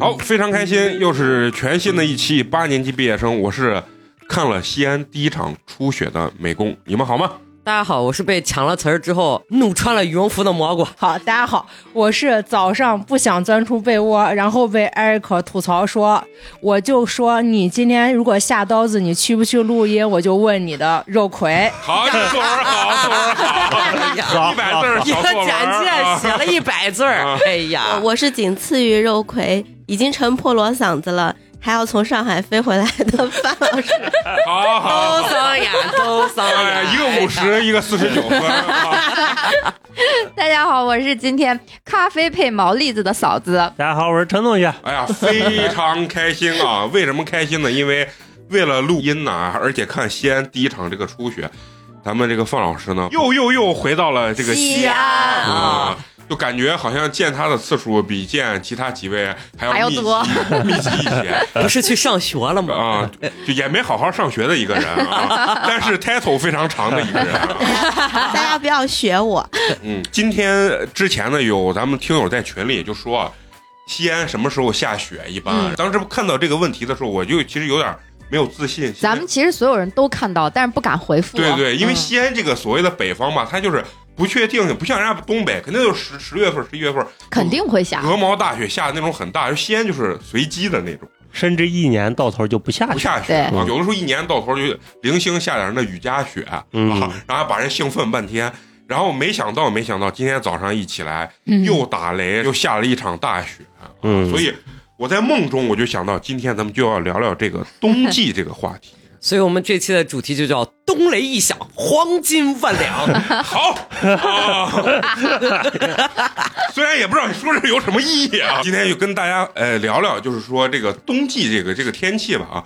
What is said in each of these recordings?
好，非常开心，又是全新的一期八年级毕业生。我是看了西安第一场初雪的美工，你们好吗？大家好，我是被抢了词儿之后怒穿了羽绒服的蘑菇。好，大家好，我是早上不想钻出被窝，然后被艾瑞克吐槽说，我就说你今天如果下刀子，你去不去录音？我就问你的肉葵。好，作文好，作文好，一百字儿一个简介啊写了一百字儿，哎呀，我是仅次于肉葵，已经成破锣嗓子了，还要从上海飞回来的范老师。好好好。都伤眼，都伤哎，一个五十，一个四十九分啊！大家好，我是今天咖啡配毛栗子的嫂子。大家好，我是陈同学。哎呀，非常开心啊！为什么开心呢？因为为了录音呢，而且看西安第一场这个初雪，咱们这个范老师呢，又又又回到了这个西安啊。就感觉好像见他的次数比见其他几位还要多 密集一些 不是去上学了吗？啊，就也没好好上学的一个人啊，但是 title 非常长的一个人啊。大家不要学我，嗯，今天之前呢，有咱们听友在群里就说，西安什么时候下雪？一般、嗯当时看到这个问题的时候，我就其实有点没有自信。咱们其实所有人都看到，但是不敢回复。对对，因为嗯西安这个所谓的北方吧，它就是不确定性，不像人家东北，肯定就是十十月份、十一月份肯定会下。鹅毛大雪下的那种很大，就西安就是随机的那种，甚至一年到头就不下雪。不下雪啊。有的时候一年到头就零星下点那雨夹雪然后把人兴奋半天。然后没想到，没想到今天早上一起来，嗯又打雷，又下了一场大雪，嗯所以我在梦中我就想到，今天咱们就要聊聊这个冬季这个话题。所以我们这期的主题就叫“冬雷一响，黄金万两 好，啊、虽然也不知道你说这有什么意义啊，今天就跟大家呃聊聊，就是说这个冬季这个这个天气吧啊。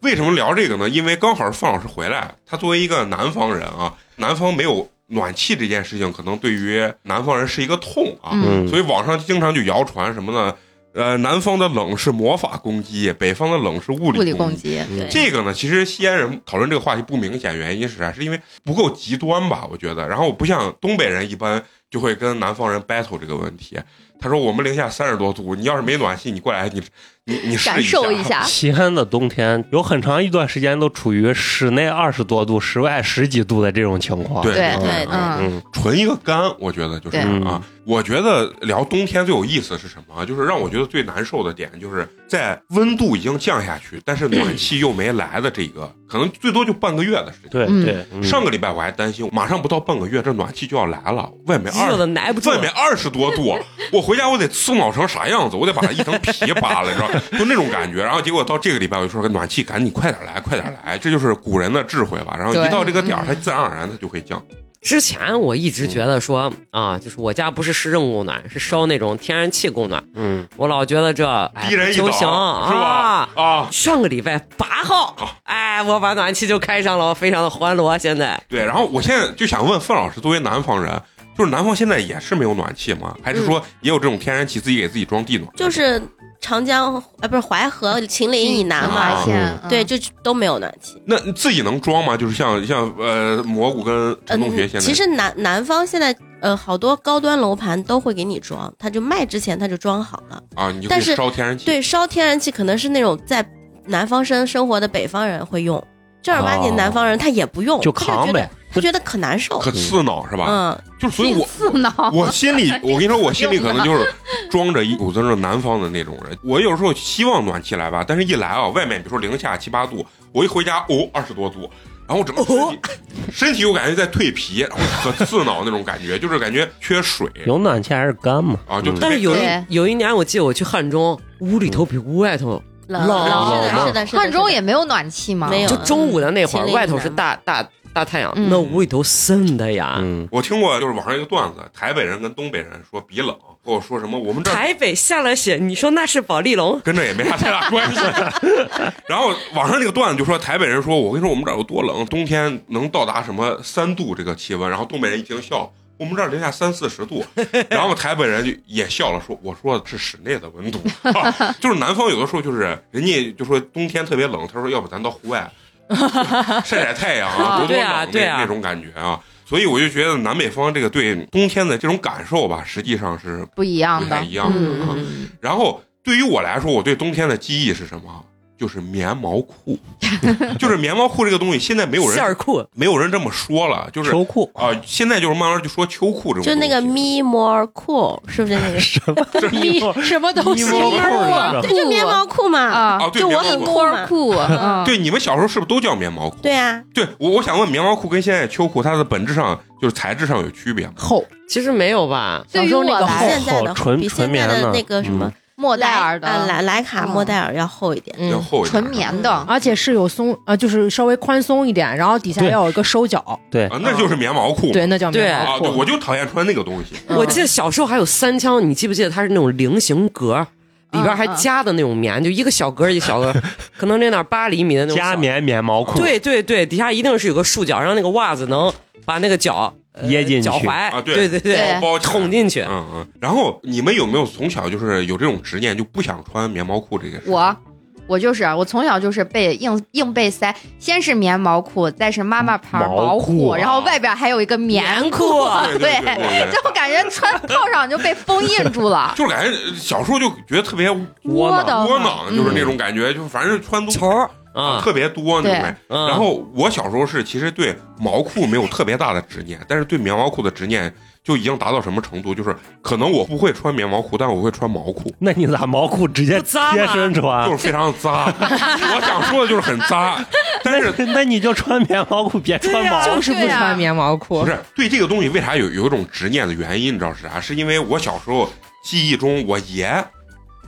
为什么聊这个呢？因为刚好是范老师回来，他作为一个南方人啊，南方没有暖气这件事情，可能对于南方人是一个痛啊。嗯所以网上经常就谣传什么呢？呃，南方的冷是魔法攻击，北方的冷是物物理理攻击。攻击，对这个呢，其实西安人讨论这个话题不明显，原因是啥？是因为不够极端吧？我觉得。然后不像东北人一般就会跟南方人 battle 这个问题。他说我们零下三十多度，你要是没暖气，你过来你你你试感受一下。下。西安的冬天有很长一段时间都处于室内二十多度、室外十几度的这种情况。对对对嗯，嗯纯一个干，我觉得就是啊。我觉得聊冬天最有意思是什么啊？就是让我觉得最难受的点，就是在温度已经降下去，但是暖气又没来的这个，可能最多就半个月的时间。嗯对对，嗯上个礼拜我还担心，马上不到半个月，这暖气就要来了，外面二热的耐不住外面二十多度，我回家我得刺挠成啥样子？我得把它一层皮扒了，你知道，就那种感觉。然后结果到这个礼拜，我就说暖气赶紧快点来，快点来，这就是古人的智慧吧。然后一到这个点它自然而然它就会降。之前我一直觉得说啊，就是我家不是市政供暖，是烧那种天然气供暖。嗯，我老觉得这哎低人一等，就行是啊吧？。啊，上个礼拜八号，哎，我把暖气就开上了，我非常的欢乐。现在对。然后我现在就想问范老师，作为南方人，就是南方现在也是没有暖气吗？还是说也有这种天然气自己给自己装地暖？就是长江呃不是淮河、秦岭以南嘛，对，就都没有暖气。那你自己能装吗？就是像像呃蘑菇跟陈同学现在，嗯其实南南方现在呃好多高端楼盘都会给你装，他就卖之前他就装好了。啊，你就但是烧天然气。对，烧天然气可能是那种在南方生生活的北方人会用，正儿八经南方人他也不用，就扛呗。他觉得可难受。可刺挠是吧？嗯，就是所以我刺挠。我心里，我跟你说，我心里可能就是 装着一股子那种南方的那种人。我有时候希望暖气来吧，但是一来啊，外面比如说零下七八度，我一回家哦二十多度，然后我整个身体、身体我感觉在蜕皮，然后可刺挠那种感觉，就是感觉缺水有暖气还是干嘛？啊，就嗯但是有一有一年，我记得我去汉中，屋里头比屋外头冷冷是的，是的，是。汉中也没有暖气吗？没有就中午的那会儿，外头是大大大太阳，嗯那屋里头渗的呀。嗯，我听过，就是网上一个段子，台北人跟东北人说比冷，跟我说什么我们这儿台北下了雪，你说那是保利龙？跟这也没啥太大关系。然后网上那个段子就说台北人说，我跟你说我们这儿有多冷，冬天能到达什么三度这个气温，然后东北人一听笑，我们这儿零下三四十度，然后台北人就也笑了，说我说的是室内的温度，就是南方有的时候就是人家就说冬天特别冷，他说要不咱到户外 晒晒太阳啊，多多对啊冷那对啊那种感觉啊。所以我就觉得南北方这个对冬天的这种感受吧，实际上是不一样的不太一。样的啊。嗯，然后对于我来说，我对冬天的记忆是什么？就是棉毛裤，就是棉毛裤这个东西，现在没有人线儿裤，没有人这么说了，就是秋裤啊、现在就是慢慢就说秋裤这种东西，就那个 me more cool，是不是那个？什么咪什么东西？衣服裤就棉毛裤嘛。啊啊，对就我很棉毛裤酷嘛裤，嗯，对，你们小时候是不是都叫棉毛裤？对啊，对，我我想问，棉毛裤跟现在秋裤它的本质上就是材质上有区别吗？厚，其实没有吧？对于小时候那个我来现在的纯纯棉的那个什么嗯莫代尔的莱莱卡嗯莫代尔要厚一点。嗯，要厚一点纯棉的，而且是有松呃，就是稍微宽松一点，然后底下对要有一个收脚，对啊，那就是棉毛裤。对，那叫棉毛裤。我就讨厌穿那个东西。嗯我记得小时候还有三枪，你记不记得它是那种菱形格？里边还夹的那种棉，就一个小格儿一个小格儿，可能那点八厘米的那种小加。棉棉毛裤，对对对，底下一定是有个束脚，让那个袜子能把那个脚呃掖进去脚踝，啊对对对对包捅进去。嗯嗯。然后你们有没有从小就是有这种执念，就不想穿棉毛裤这个事？我我就是我从小就是被硬硬被塞，先是棉毛裤，再是妈妈牌毛毛裤然后外边还有一个棉裤，对就感觉穿套上就被封印住了。就是感觉小时候就觉得特别窝囊窝囊，就是那种感觉，就反正穿东西球儿啊，特别多那种感觉。嗯然后我小时候是其实对毛裤没有特别大的执念，但是对棉毛裤的执念就已经达到什么程度？就是可能我不会穿棉毛裤，但我会穿毛裤，那你咋毛裤直接扎贴身穿就？是非常扎。我想说的就是很扎，但是那你就穿棉毛裤，别穿毛裤。就是不穿棉毛裤不，是对这个东西为啥有有一种执念的原因，你知道是啥？是因为我小时候记忆中，我爷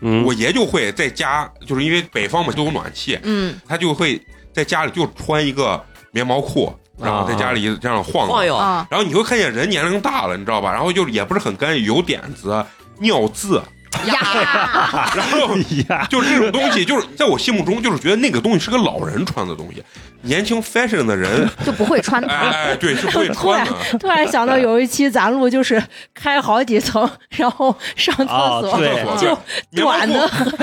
嗯。我爷就会在家，就是因为北方嘛都有暖气，嗯，他就会在家里就穿一个棉毛裤，然后在家里这样晃。晃悠，啊，然后你会看见人年龄大了，你知道吧？然后就也不是很干净，有点子、尿渍，呀，然后呀，就是这种东西，就是在我心目中就是觉得那个东西是个老人穿的东西，年轻 fashion 的人，就不会穿哎它。哎，对，是不会 穿的。突然想到有一期咱录就是开好几层，然后上厕所哦对就短的裤，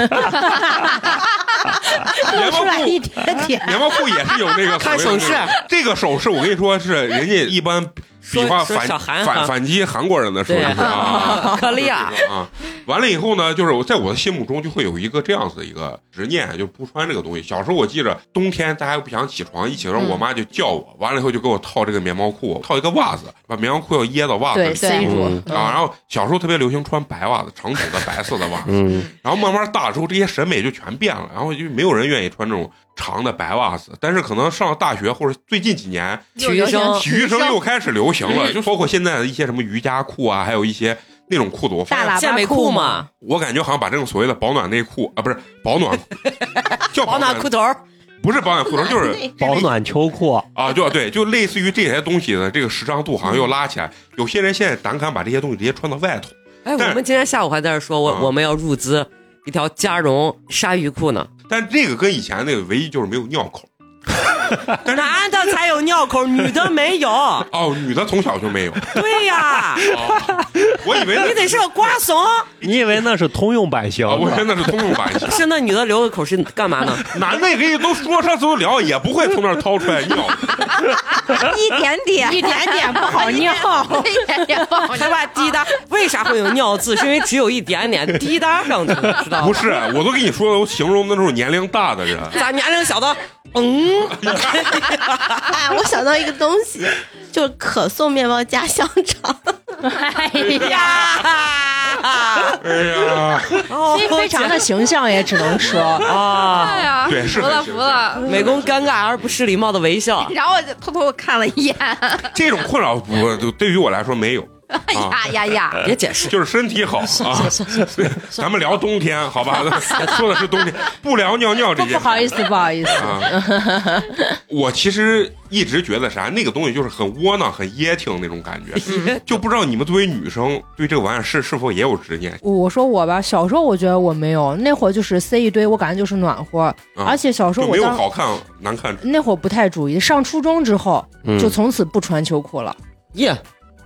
棉毛出来一裤。点点。棉毛裤也是有那个看所谓的手势那种这个手势我跟你说是人家一般比划反反反击韩国人的手势对啊，可 利亚就是这个啊。完了以后呢，就是我在我的心目中就会有一个这样子的一个执念，就不穿这个东西。小时候我记着冬天大家又不想起床，一起床嗯我妈就叫我，完了以后就给我套这个棉毛裤，套一个袜子，把棉毛裤要掖到袜子对，里。塞住嗯。啊，然后小时候特别流行穿白袜子，长筒的白色的袜子，嗯，然后慢慢大了之后，这些审美就全变了，然后就没有人愿意穿这种长的白袜子。但是可能上了大学或者最近几年，体育生体育生又开始流行了，就包括现在的一些什么瑜伽裤啊，还有一些那种裤子，我发现大喇叭健美裤嘛，我感觉好像把这种所谓的保暖内裤啊，不是保暖，叫保暖裤头儿，不是保暖裤头，就是 保暖秋裤，啊，就对，就类似于这些东西的这个时尚度好像又拉起来。有些人现在胆敢把这些东西直接穿到外头，哎，但我们今天下午还在这说，我嗯我们要入资一条加绒鲨鱼裤呢。但这个跟以前那个唯一就是没有尿口。男的才有尿口，女的没有。哦，女的从小就没有。对呀，哦我以为你得是个瓜怂。你以为那是通用版型啊，我的？真的是通用版型。是那女的留个口是干嘛呢？男的也给你都说上次都聊，也不会从那儿掏出来尿。一点点，一点点不好尿，一点点不好还把滴答，为啥会有尿渍？是因为只有一点点滴答上去，知道吗？不是，我都跟你说了，我形容的那种年龄大的人。咋年龄小的，嗯，哎，我想到一个东西，就是可颂面包加香肠。哎呀，哎呀，哦非常的形象也只能说，啊，哎呀，对是服了服了。美工尴尬而不失礼貌的微笑。然后我就偷偷看了一眼，哎这种困扰不对于我来说没有，呀 呀呀！别解释，就是身体好 啊。咱们聊冬天好吧？说的是冬天，不聊尿尿这件事。不好意思，不好意思，啊，我其实一直觉得啥，那个东西就是很窝囊、很噎挺那种感觉，就不知道你们作为女生对这个玩意儿是是否也有执念？我说我吧，小时候我觉得我没有，那会儿就是塞一堆，我感觉就是暖和，而且小时候没有好看难看。那会儿不太注意，上初中之后嗯就从此不穿秋裤了。耶，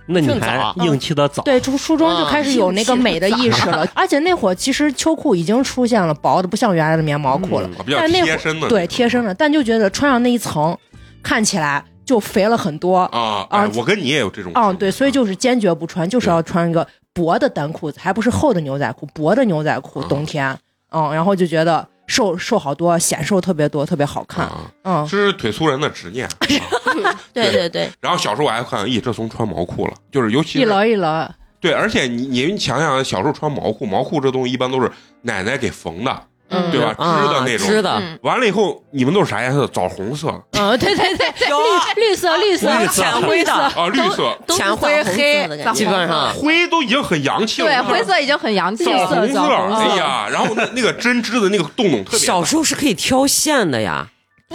那你还硬气的早。对，初初中就开始有那个美的意识了，而且那会儿其实秋裤已经出现了薄的，不像原来的棉毛裤了，啊比较但那会儿，对贴身的，但就觉得穿上那一层，看起来就肥了很多。啊。哎啊我跟你也有这种嗯，对，所以就是坚决不穿，就是要穿一个薄的单裤子，还不是厚的牛仔裤，薄的牛仔裤，啊冬天，嗯，然后就觉得瘦瘦好多，显瘦特别多，特别好看，啊，这，是腿粗人的执念。对对。对，然后小时候我还看，咦，这怂穿毛裤了，就是尤其一是箩一箩，对，而且你你你想想，小时候穿毛裤，毛裤这东西一般都是奶奶给缝的，嗯对吧？织的啊那种。织的，嗯完了以后，你们都是啥颜色？枣红色嗯，对对对，绿绿色绿色绿色浅灰的，啊，绿色，都是浅灰枣红黑色的感觉基本上灰都已经很洋气了。对，灰色已经很洋气枣了。红色，枣红色哎呀，然后那那个针织的那个洞洞特别大。小时候是可以挑线的呀。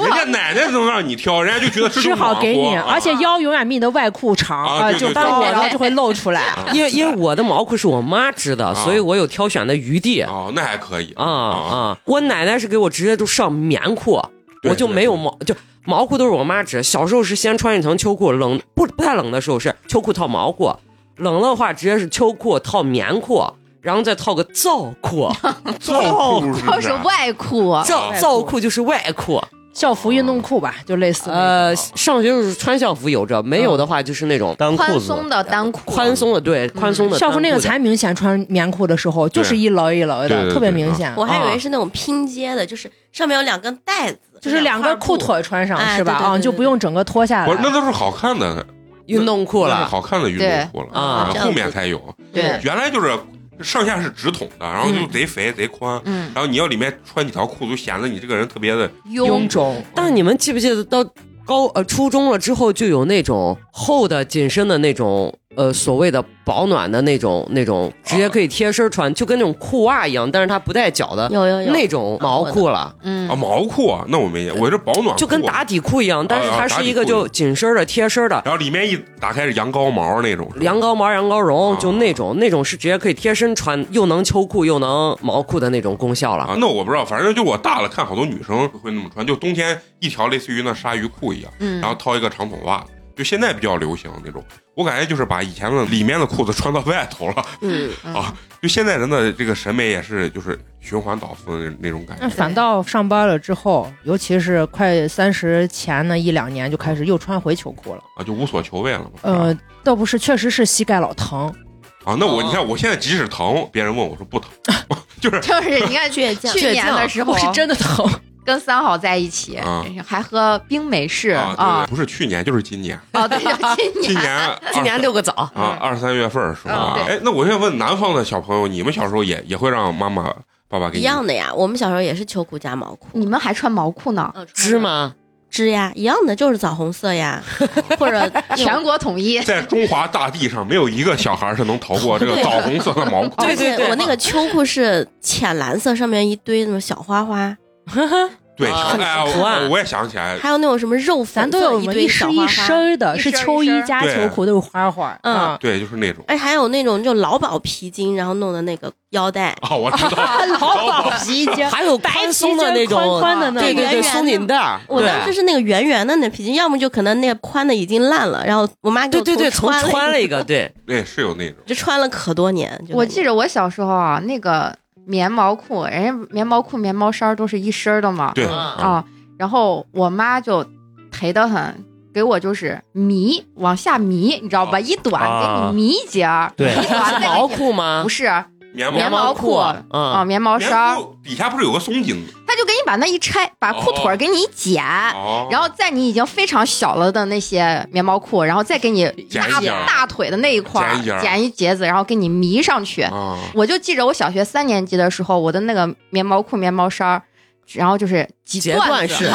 人家奶奶能让你挑，人家就觉得这织就好给你，而且腰永远比你的外裤长，呃，啊就包对然后就会露出来。啊 因为因为我的毛裤是我妈织的，所以我有挑选的余地。啊哦，那还可以啊啊！我奶奶是给我直接就上棉裤，我就没有毛，就毛裤都是我妈织。小时候是先穿一层秋裤，冷不不太冷的时候是秋裤套毛裤，冷的话直接是秋裤套棉裤，然后再套个罩裤，罩裤是是？外裤，罩罩裤就是外裤。校服运动裤吧，就类似。呃，上学就是穿校服有着，没有的话就是那种单裤子宽松的单裤，宽松的，对，宽松的校服那个才明显，穿棉裤的时候就是一箩一箩的，特别明显。我还以为啊是那种拼接的，就是上面有两根带子，就是两根裤腿。穿上哎是吧？啊，就不用整个脱下不是，那。都是好看的运动裤了。好看的运动裤了啊后面才有。对，原来就是上下是直筒的，然后就贼肥贼宽，嗯，然后你要里面穿几条裤子，就显得你这个人特别的臃肿，但你们记不记得到高呃初中了之后，就有那种厚的紧身的那种呃所谓的保暖的那种那种，直接可以贴身穿，就跟那种裤袜一样，但是它不带脚的有有有。那种毛裤了，嗯。啊毛裤啊，那我没见，我这保暖裤就跟打底裤一样，但是它是一个就紧身的贴身的。然后里面一打开是羊羔毛那种，羊羔毛、羊羔绒，啊。就那种，那种是直接可以贴身穿，又能秋裤又能毛裤的那种功效了。啊，那我不知道，反正就我大了看好多女生会那么穿，就冬天一条类似于那鲨鱼裤一样，嗯。然后套一个长筒袜，就现在比较流行那种。我感觉就是把以前的里面的裤子穿到外头了嗯，啊，就现在人的这个审美也是就是循环倒复的那那种感觉。那反倒上班了之后，尤其是快三十前那一两年，就开始又穿回秋裤了。啊，就无所求为了嘛。呃，倒不是，确实是膝盖老疼。啊，那我哦你看，我现在即使疼，别人问我说不疼 就是就是你看倔强去年的时候是真的疼，跟三好在一起啊，还喝冰美式啊，啊，不是去年就是今年，哦，对，就 今今年年 今年六个枣，啊，二三月份儿是吧？嗯哎，那我现在问南方的小朋友，你们小时候也也会让妈妈、爸爸给你一样的呀，我们小时候也是秋裤加毛裤。你们还穿毛裤呢，嗯织？吗？织呀，一样的，就是枣红色呀，或者全国统一。在中华大地上，没有一个小孩是能逃过这个枣红色的毛裤。对对对我那个秋裤是浅蓝色，上面一堆那种小花花，对，啊哎，图案我我也想起来，还有那种什么肉咱粉都有一堆一身一小花花。身儿的，是秋衣加秋裤都有花花。嗯对，就是那种哎，还有那种就劳保皮筋，然后弄的那个腰带，哦，我知道，劳保皮筋，还有宽松的那种，宽宽的那种对松紧带，我当时是那个圆圆的那皮筋，要么就可能那个宽的已经烂了，然后我妈给我对对对，重重穿了一一个，，对，对，是有那种。就穿了可多年。我记着我小时候啊，那个棉毛裤，人家棉毛裤、棉毛衫都是一身的嘛，对。啊啊，然后我妈就赔得很，给我就是迷往下迷，你知道吧？啊一短啊给你迷一截儿，对。一短再给你 毛裤吗？不？是棉棉毛裤啊，嗯，棉毛衫底下不是有个松紧？他就给你把那一拆，把裤腿儿给你一剪。哦，然后在你已经非常小了的那些棉毛裤，然后再给你大剪一截儿大腿的那一块儿剪一截剪一截子，然后给你迷上去。哦，我就记着我小学三年级的时候，我的那个棉毛裤、棉毛衫儿，然后就是几截段啊，几段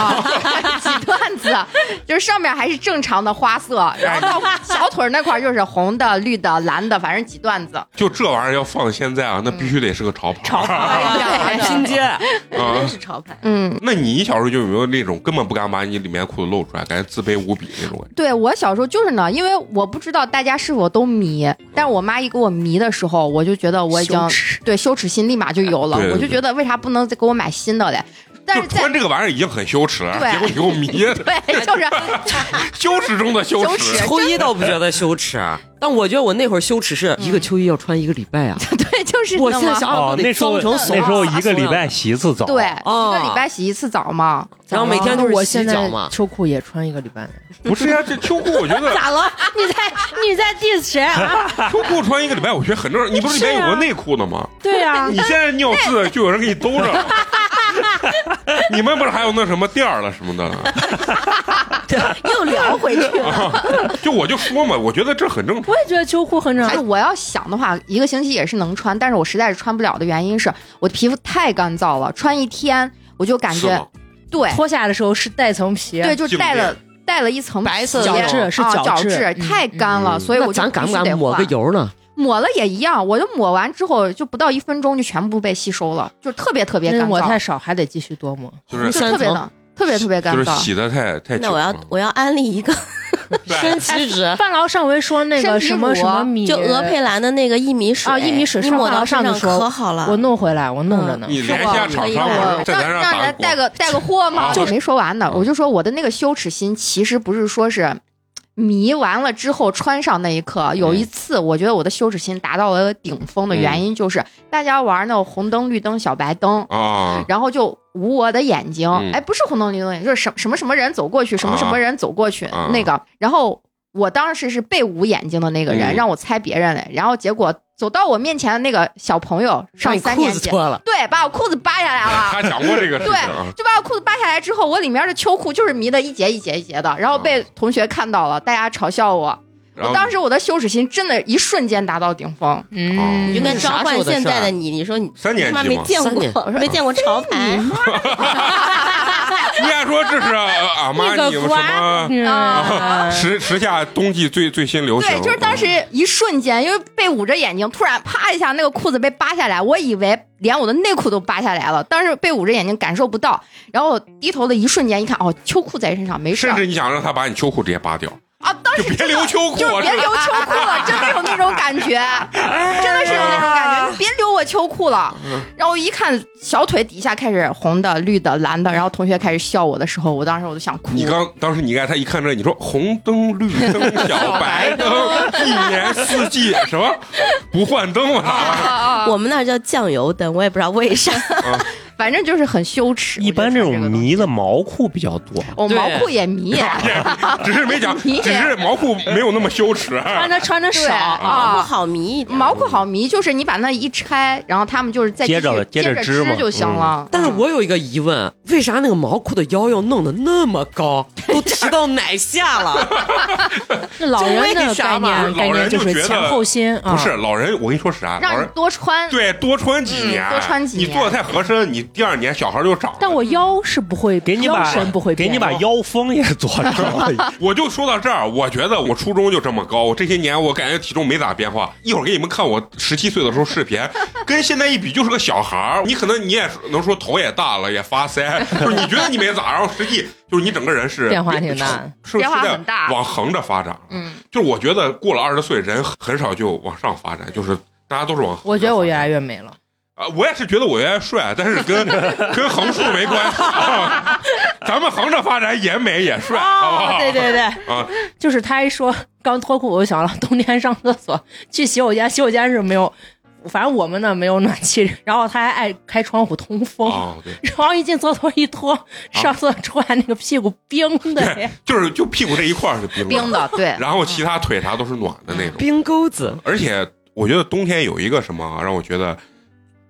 子，就是上面还是正常的花色，然后到小腿那块就是红的、绿的、蓝的，反正几段子。就这玩意儿要放现在啊，那必须得是个潮牌。潮牌拼接，啊真是潮牌。嗯，那你小时候就有没有那种根本不敢把你里面裤子露出来，感觉自卑无比那种？对我小时候就是呢，因为我不知道大家是否都迷，但是我妈一给我迷的时候，我就觉得我已经羞对羞耻心立马就有了，对对我就觉得为啥不能再给我买新的嘞？但就是穿这个玩意儿已经很羞耻了，结果你给我迷，对，就是 羞耻中的羞耻秋衣。倒不觉得羞耻，但我觉得我那会儿羞耻是一个秋衣要穿一个礼拜啊！对，就是我那么现在想想哦，都得那时候那时候一个礼拜洗一次澡，对，哦一个礼拜洗一次澡嘛。然后每天都是洗脚嘛。秋裤也穿一个礼拜。不是呀，这秋裤我觉得 咋了？你在你在 diss 谁啊？秋裤穿一个礼拜，我觉得很正常。你不是里面有个内裤的吗？对呀、你现在尿渍就有人给你兜着了。你们不是还有那什么垫儿了什么的？又聊回去了。啊，就我就说嘛，我觉得这很正常我。也觉得秋裤很正常。哎我要想的话，一个星期也是能穿，但是我实在是穿不了的原因是我的皮肤太干燥了，穿一天我就感觉对脱下来的时候是带层皮，对，就带了带了一层白色的角质是啊角角质嗯太干了，嗯所以我就得敢抹个油呢？抹了也一样，我就抹完之后就不到一分钟就全部被吸收了，就特别特别干燥，抹太少，还得继续多抹。就是就特别的特别特别干燥。就是洗的太太那我要。我要安利一个，对身体纸，范老上回说那个什么什么米，就鹅佩兰的那个薏米水啊薏米水你抹到上身上上次说可好了。我弄回来，我弄着呢。你联系下厂商让人打带个带个货吗？啊就没说完呢，我就说我的那个羞耻心其实不是说是迷完了之后穿上那一刻，有一次我觉得我的羞耻心达到了顶峰的原因就是大家玩那种红灯绿灯小白灯。啊，然后就捂我的眼睛，嗯。哎，不是红灯绿灯，就是什什么什么人走过去，什么什么人走过去，啊。那个。然后我当时是被捂眼睛的那个人，嗯让我猜别人嘞。然后结果走到我面前的那个小朋友上三年级，子脱了，对，把我裤子扒下来了。他讲过这个 事情啊。就把我裤子扒下来之后，我里面的秋裤就是迷的一节一节一节的，然后被同学看到了，大家嘲笑我。我当时我的羞耻心真的一瞬间达到顶峰。嗯，你就跟召唤现在的你，你说你三年他妈级嘛，没见三年。过，没见过潮牌，你还说这是呃阿玛尼什么时时下冬季最最新流行？对，就是当时一瞬间，因为被捂着眼睛，突然啪一下，那个裤子被扒下来，我以为连我的内裤都扒下来了，当时被捂着眼睛感受不到，然后我低头的一瞬间一看，哦，秋裤在身上，没事儿。甚至你想让他把你秋裤直接扒掉，啊，当时就别留秋裤，就是别留秋裤了，真的有那种感觉，真的是有那种感觉，你别留我秋裤了。然后一看小腿底下开始红的、绿的、蓝的，然后同学开始笑我的时候，我当时我都想哭。你刚当时你看他一看这，你说红灯绿灯 小白灯，一年四季什么不换灯？啊我们那叫酱油灯，我也不知道为啥。反正就是很羞耻。一般这种迷的毛裤比较多。我毛裤也迷，只是没讲，你只是毛裤没有那么羞耻。穿着穿着少，啊不好迷。毛裤好迷，就是你把那一拆，然后他们就是再接着接接着织织就行了。但是我有一个疑问，为啥那个毛裤的腰要弄得那么高，都提到奶下了？那老人这的概念概老人念就是觉得前后心啊，不是老人，我跟你说啥？老让你人多穿，对多穿几年，嗯多穿几年你做的太合身，你第二年小孩就长了。但我腰是不会，腰给你把身不会变，给你把腰封也做上了，我就说到这儿，我觉得我初中就这么高，我这些年我感觉体重没咋变化。一会儿给你们看我十七岁的时候视频，跟现在一比就是个小孩儿。你可能你也能说头也大了，也发腮，就是你觉得你没咋，然后实际就是你整个人是变化挺大是变化是在很大往横着发展。嗯，就是我觉得过了二十岁，人很少就往上发展，就是大家都是往。我觉得我越来越美了。啊，我也是觉得我越来越帅，但是跟 跟横竖没关系。啊咱们横着发展也美也帅，好不好？哦，对对对，啊，就是他一说刚脱裤，我就想了，冬天上厕所去洗手间，洗手间是没有，反正我们那没有暖气，然后他还爱开窗户通风，哦，然后一进厕所一脱，上厕所出来那个屁股冰的。呀，就是就屁股这一块是冰冰的，对，然后其他腿啥都是暖的那种。冰钩子，而且我觉得冬天有一个什么啊让我觉得，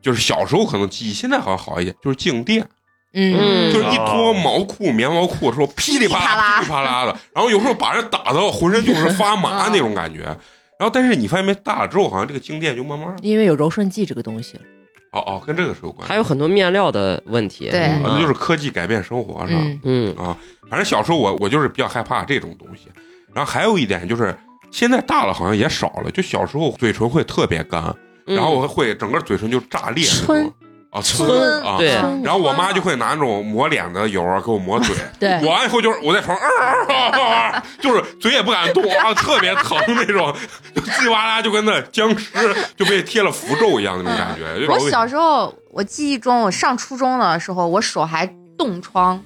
就是小时候可能记忆，现在好像好一点，就是静电，嗯，就是一脱毛裤、棉毛裤的时候噼里啪啦、噼里啪啦的，然后有时候把人打的浑身就是发麻那种感觉。然后，但是你发现没，大了之后好像这个静电就慢慢因为有柔顺剂这个东西了，哦哦，跟这个是有关系。还有很多面料的问题。对那就是科技改变生活，是吧？嗯，嗯，啊，反正小时候我我就是比较害怕这种东西。然后还有一点就是，现在大了好像也少了，就小时候嘴唇会特别干，嗯然后会整个嘴唇就炸裂那春种啊，春春啊。对然后我妈就会拿那种抹脸的油啊给我抹嘴，对抹完以后就是我在床上、啊，就是嘴也不敢动啊，特别疼那种，就叽里哇啦就跟那僵尸就被贴了符咒一样那种感觉。就我小时候，我记忆中，我上初中的时候，我手还冻疮，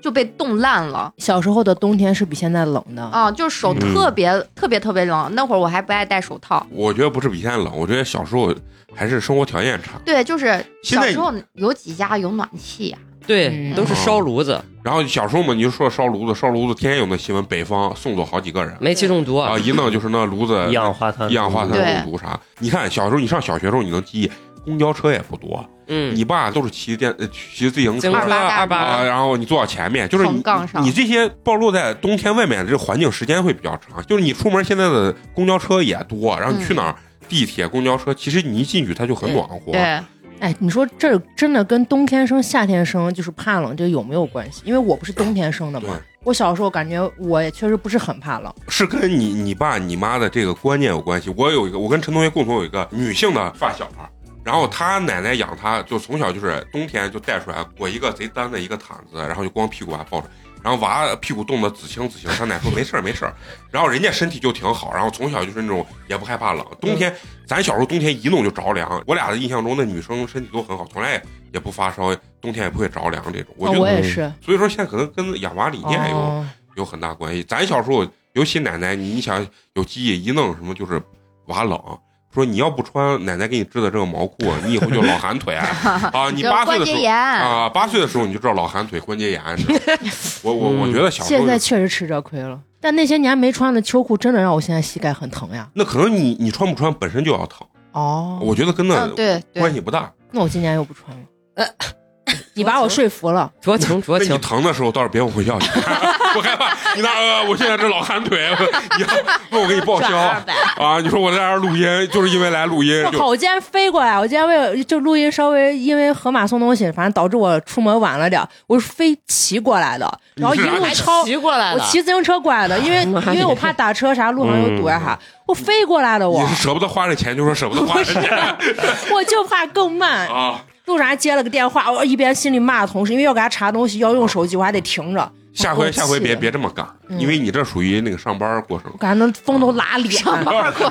就被冻烂了。小时候的冬天是比现在冷的。啊，就是手嗯特别、特别特别冷，那会儿我还不爱戴手套。我觉得不是比现在冷，我觉得小时候还是生活条件差。对，就是现在小时候有几家有暖气呀、对，嗯都是烧炉子，然后小时候嘛，你就说烧炉子，烧炉子天天有那新闻，北方送走好几个人煤气中毒啊，一弄就是那炉子一氧化碳，一氧化碳中毒啥。你看小时候你上小学时候你能记忆，公交车也不多，嗯，你爸都是骑电呃骑自行车二八二八啊，然后你坐到前面，就是你杠上你这些暴露在冬天外面的这个环境时间会比较长，就是你出门现在的公交车也多，然后你去哪儿。地铁、公交车，其实你一进去它就很暖和。对，哎，你说这真的跟冬天生、夏天生就是怕冷这有没有关系？因为我不是冬天生的嘛，我小时候感觉我也确实不是很怕冷。是跟你你爸你妈的这个观念有关系。我有一个，我跟陈同学共同有一个女性的发小，然后他奶奶养他，就从小就是冬天就带出来裹一个贼单的一个毯子，然后就光屁股还抱着，然后娃屁股冻得紫青紫青，他奶说没事儿没事儿，然后人家身体就挺好，然后从小就是那种也不害怕冷。冬天咱小时候冬天一弄就着凉，我俩的印象中那女生身体都很好，从来也也不发烧，冬天也不会着凉这种。我啊觉得，我也是。所以说现在可能跟养娃理念有。哦，有很大关系。咱小时候，尤其奶奶，你你想有记忆，一弄什么就是娃冷，说你要不穿奶奶给你织的这个毛裤，你以后就老寒腿啊！你八岁的时候关节炎啊，八岁的时候你就知道老寒腿、关节炎。我我我觉得小时候现在确实吃这亏了。但那些年没穿的秋裤，真的让我现在膝盖很疼呀。那可能你你穿不穿本身就要疼，哦，我觉得跟那关系不大。那我今年又不穿了。你把我说服了。酌情酌那你情，疼的时候倒是别问我要去，我害怕你那呃，我现在这老寒腿，你我给你报销啊？你说我在这儿录音，就是因为来录音就我靠！我今天飞过来，我今天为了就录音，稍微因为河马送东西，反正导致我出门晚了点，我是飞骑过来的，然后一路超。骑过来的，我骑自行车过来的，因为 因为我怕打车啥，路上有堵呀啥，我飞过来的我你，是舍不得花这钱，就说舍不得花这钱我就怕更慢。啊。路上还接了个电话，我一边心里骂同事，因为要给他查东西，要用手机，我还得停着。下回下回别别，这么干，嗯因为你这属于那个上班过程。我感觉那风都拉脸。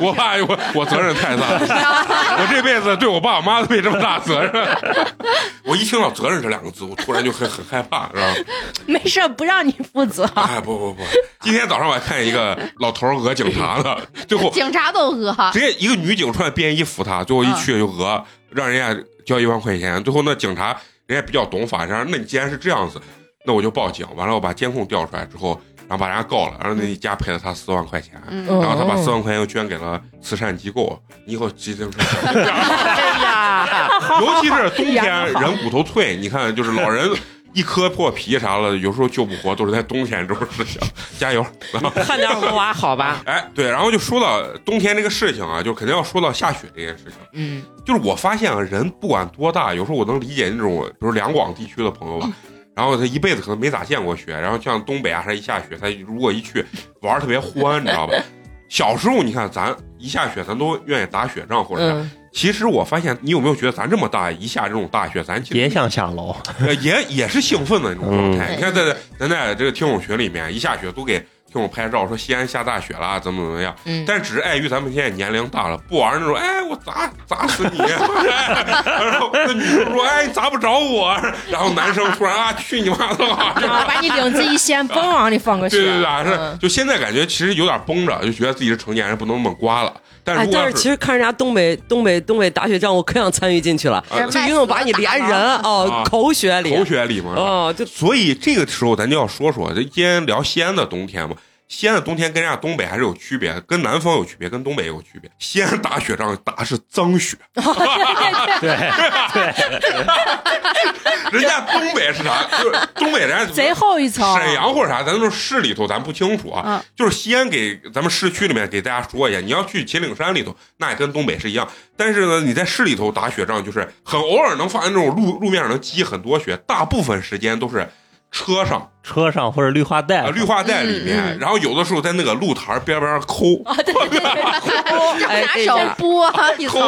我爸我我责任太大，我这辈子对我爸我妈都没这么大责任。我一听到责任这两个字，我突然就很很害怕，是吧？没事，不让你负责。哎，不不不，今天早上我还看见一个老头讹警察呢，最后警察都讹，直接一个女警穿便衣扶他，最后一去就讹，让人家交一万块钱。最后那警察人家比较懂法，然后那你既然是这样子，那我就报警。完了我把监控调出来之后，然后把人家告了，然后那一家赔了他四万块钱。然后他把四万块钱又捐给了慈善机构。你以后骑自行车小心点儿，哎呀，尤其是冬天人骨头脆，你看就是老人一磕破皮啥了，有时候救不活，都是在冬天这种事情。加油！看点我娃好吧？哎，对，然后就说到冬天这个事情啊，就肯定要说到下雪这件事情。嗯，就是我发现啊，人不管多大，有时候我能理解那种，比如两广地区的朋友吧，然后他一辈子可能没咋见过雪，然后像东北啊，还一下雪，他如果一去玩特别欢，你知道吧？小时候你看咱一下雪，咱都愿意打雪仗或者啥。嗯，其实我发现，你有没有觉得咱这么大一下这种大雪，咱其实别想下楼，呃也也是兴奋的那种状态。嗯你看在咱在这个听友群里面，一下雪都给听友拍照，说西安下大雪了，怎么怎么样。嗯但只是碍于咱们现在年龄大了，不玩那种，哎，我砸砸死你，然后那女生说，哎，你砸不着我，然后男生突然啊，去你妈的吧！啊，把你领子一掀，嘣往里放个 雪。对对对啊，是嗯就现在感觉其实有点绷着，就觉得自己是成年人，不能那么刮了。但哎，如果要但是其实看人家东北东北东北打雪仗，我可想参与进去了，啊就一弄把你连人 哦啊，口血里，口血里嘛，哦，就所以这个时候咱就要说说，这今天聊西安的冬天嘛。西安的冬天跟人家东北还是有区别，跟南方有区别，跟东北也有区别。西安打雪仗打的是脏雪，对对，人家东北是啥？就是东北人家 贼厚一层。沈阳或者啥，咱都是市里头，咱不清楚啊。嗯就是西安给咱们市区里面给大家说一下，你要去秦岭山里头，那也跟东北是一样。但是呢，你在市里头打雪仗，就是很偶尔能发现那种路路面上能积很多雪，大部分时间都是车上。车上或者绿化带啊，绿化带里面，然后有的时候在那个露台儿边边抠，抠 拿手这样拨一抠，，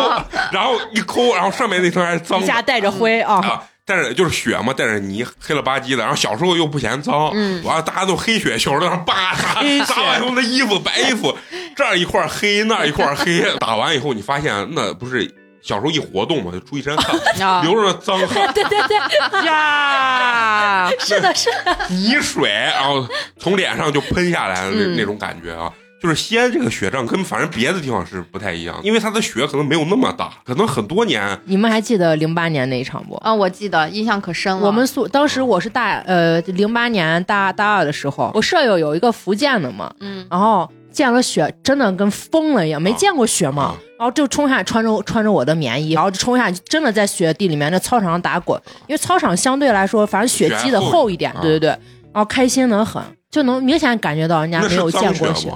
然后一抠，然后上面那层还是脏下带着灰啊，啊，但是就是雪嘛，带着泥，黑了吧唧的。然后小时候又不嫌脏，嗯。完了大家都黑雪球，在那扒擦，黑雪。擦完以后那衣服白衣服这儿一块黑，那儿一块黑，打完以后你发现那不是小时候一活动嘛，就出一身汗，啊，流着那脏汗、对对对，呀，是的，是的，泥水，然后从脸上就喷下来的那、嗯那种感觉啊。就是西安这个雪仗跟反正别的地方是不太一样，因为它的雪可能没有那么大，可能很多年你们还记得零八年那一场不？啊，我记得印象可深了。我们宿当时我是大呃零八年大大二的时候，我舍友有一个福建的嘛，嗯然后见了雪真的跟疯了一样，没见过雪嘛，啊。然后就冲下穿着穿着我的棉衣，然后就冲下去，真的在雪地里面那操场上打滚，因为操场相对来说反正雪积的厚一点，对对对，然后开心的很，就能明显感觉到人家没有见过雪？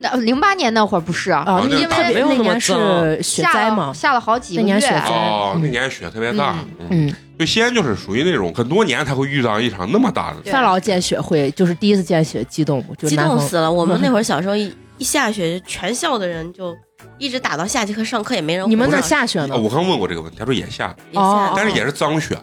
那零八年那会儿不是啊，啊，因为特别那没有那么年是雪灾嘛，下了好几个月那年雪灾那年雪特别大，嗯，嗯，就西安就是属于那种很多年才会遇到一场那么大的对范老见雪会就是第一次见雪激动不？就激动死了。我们那会儿 小时候一一下雪，全校的人就一直打到下节课上课也没人。你们那下雪呢啊？我刚问过这个问题，他说也下，也下哦但是也是脏雪，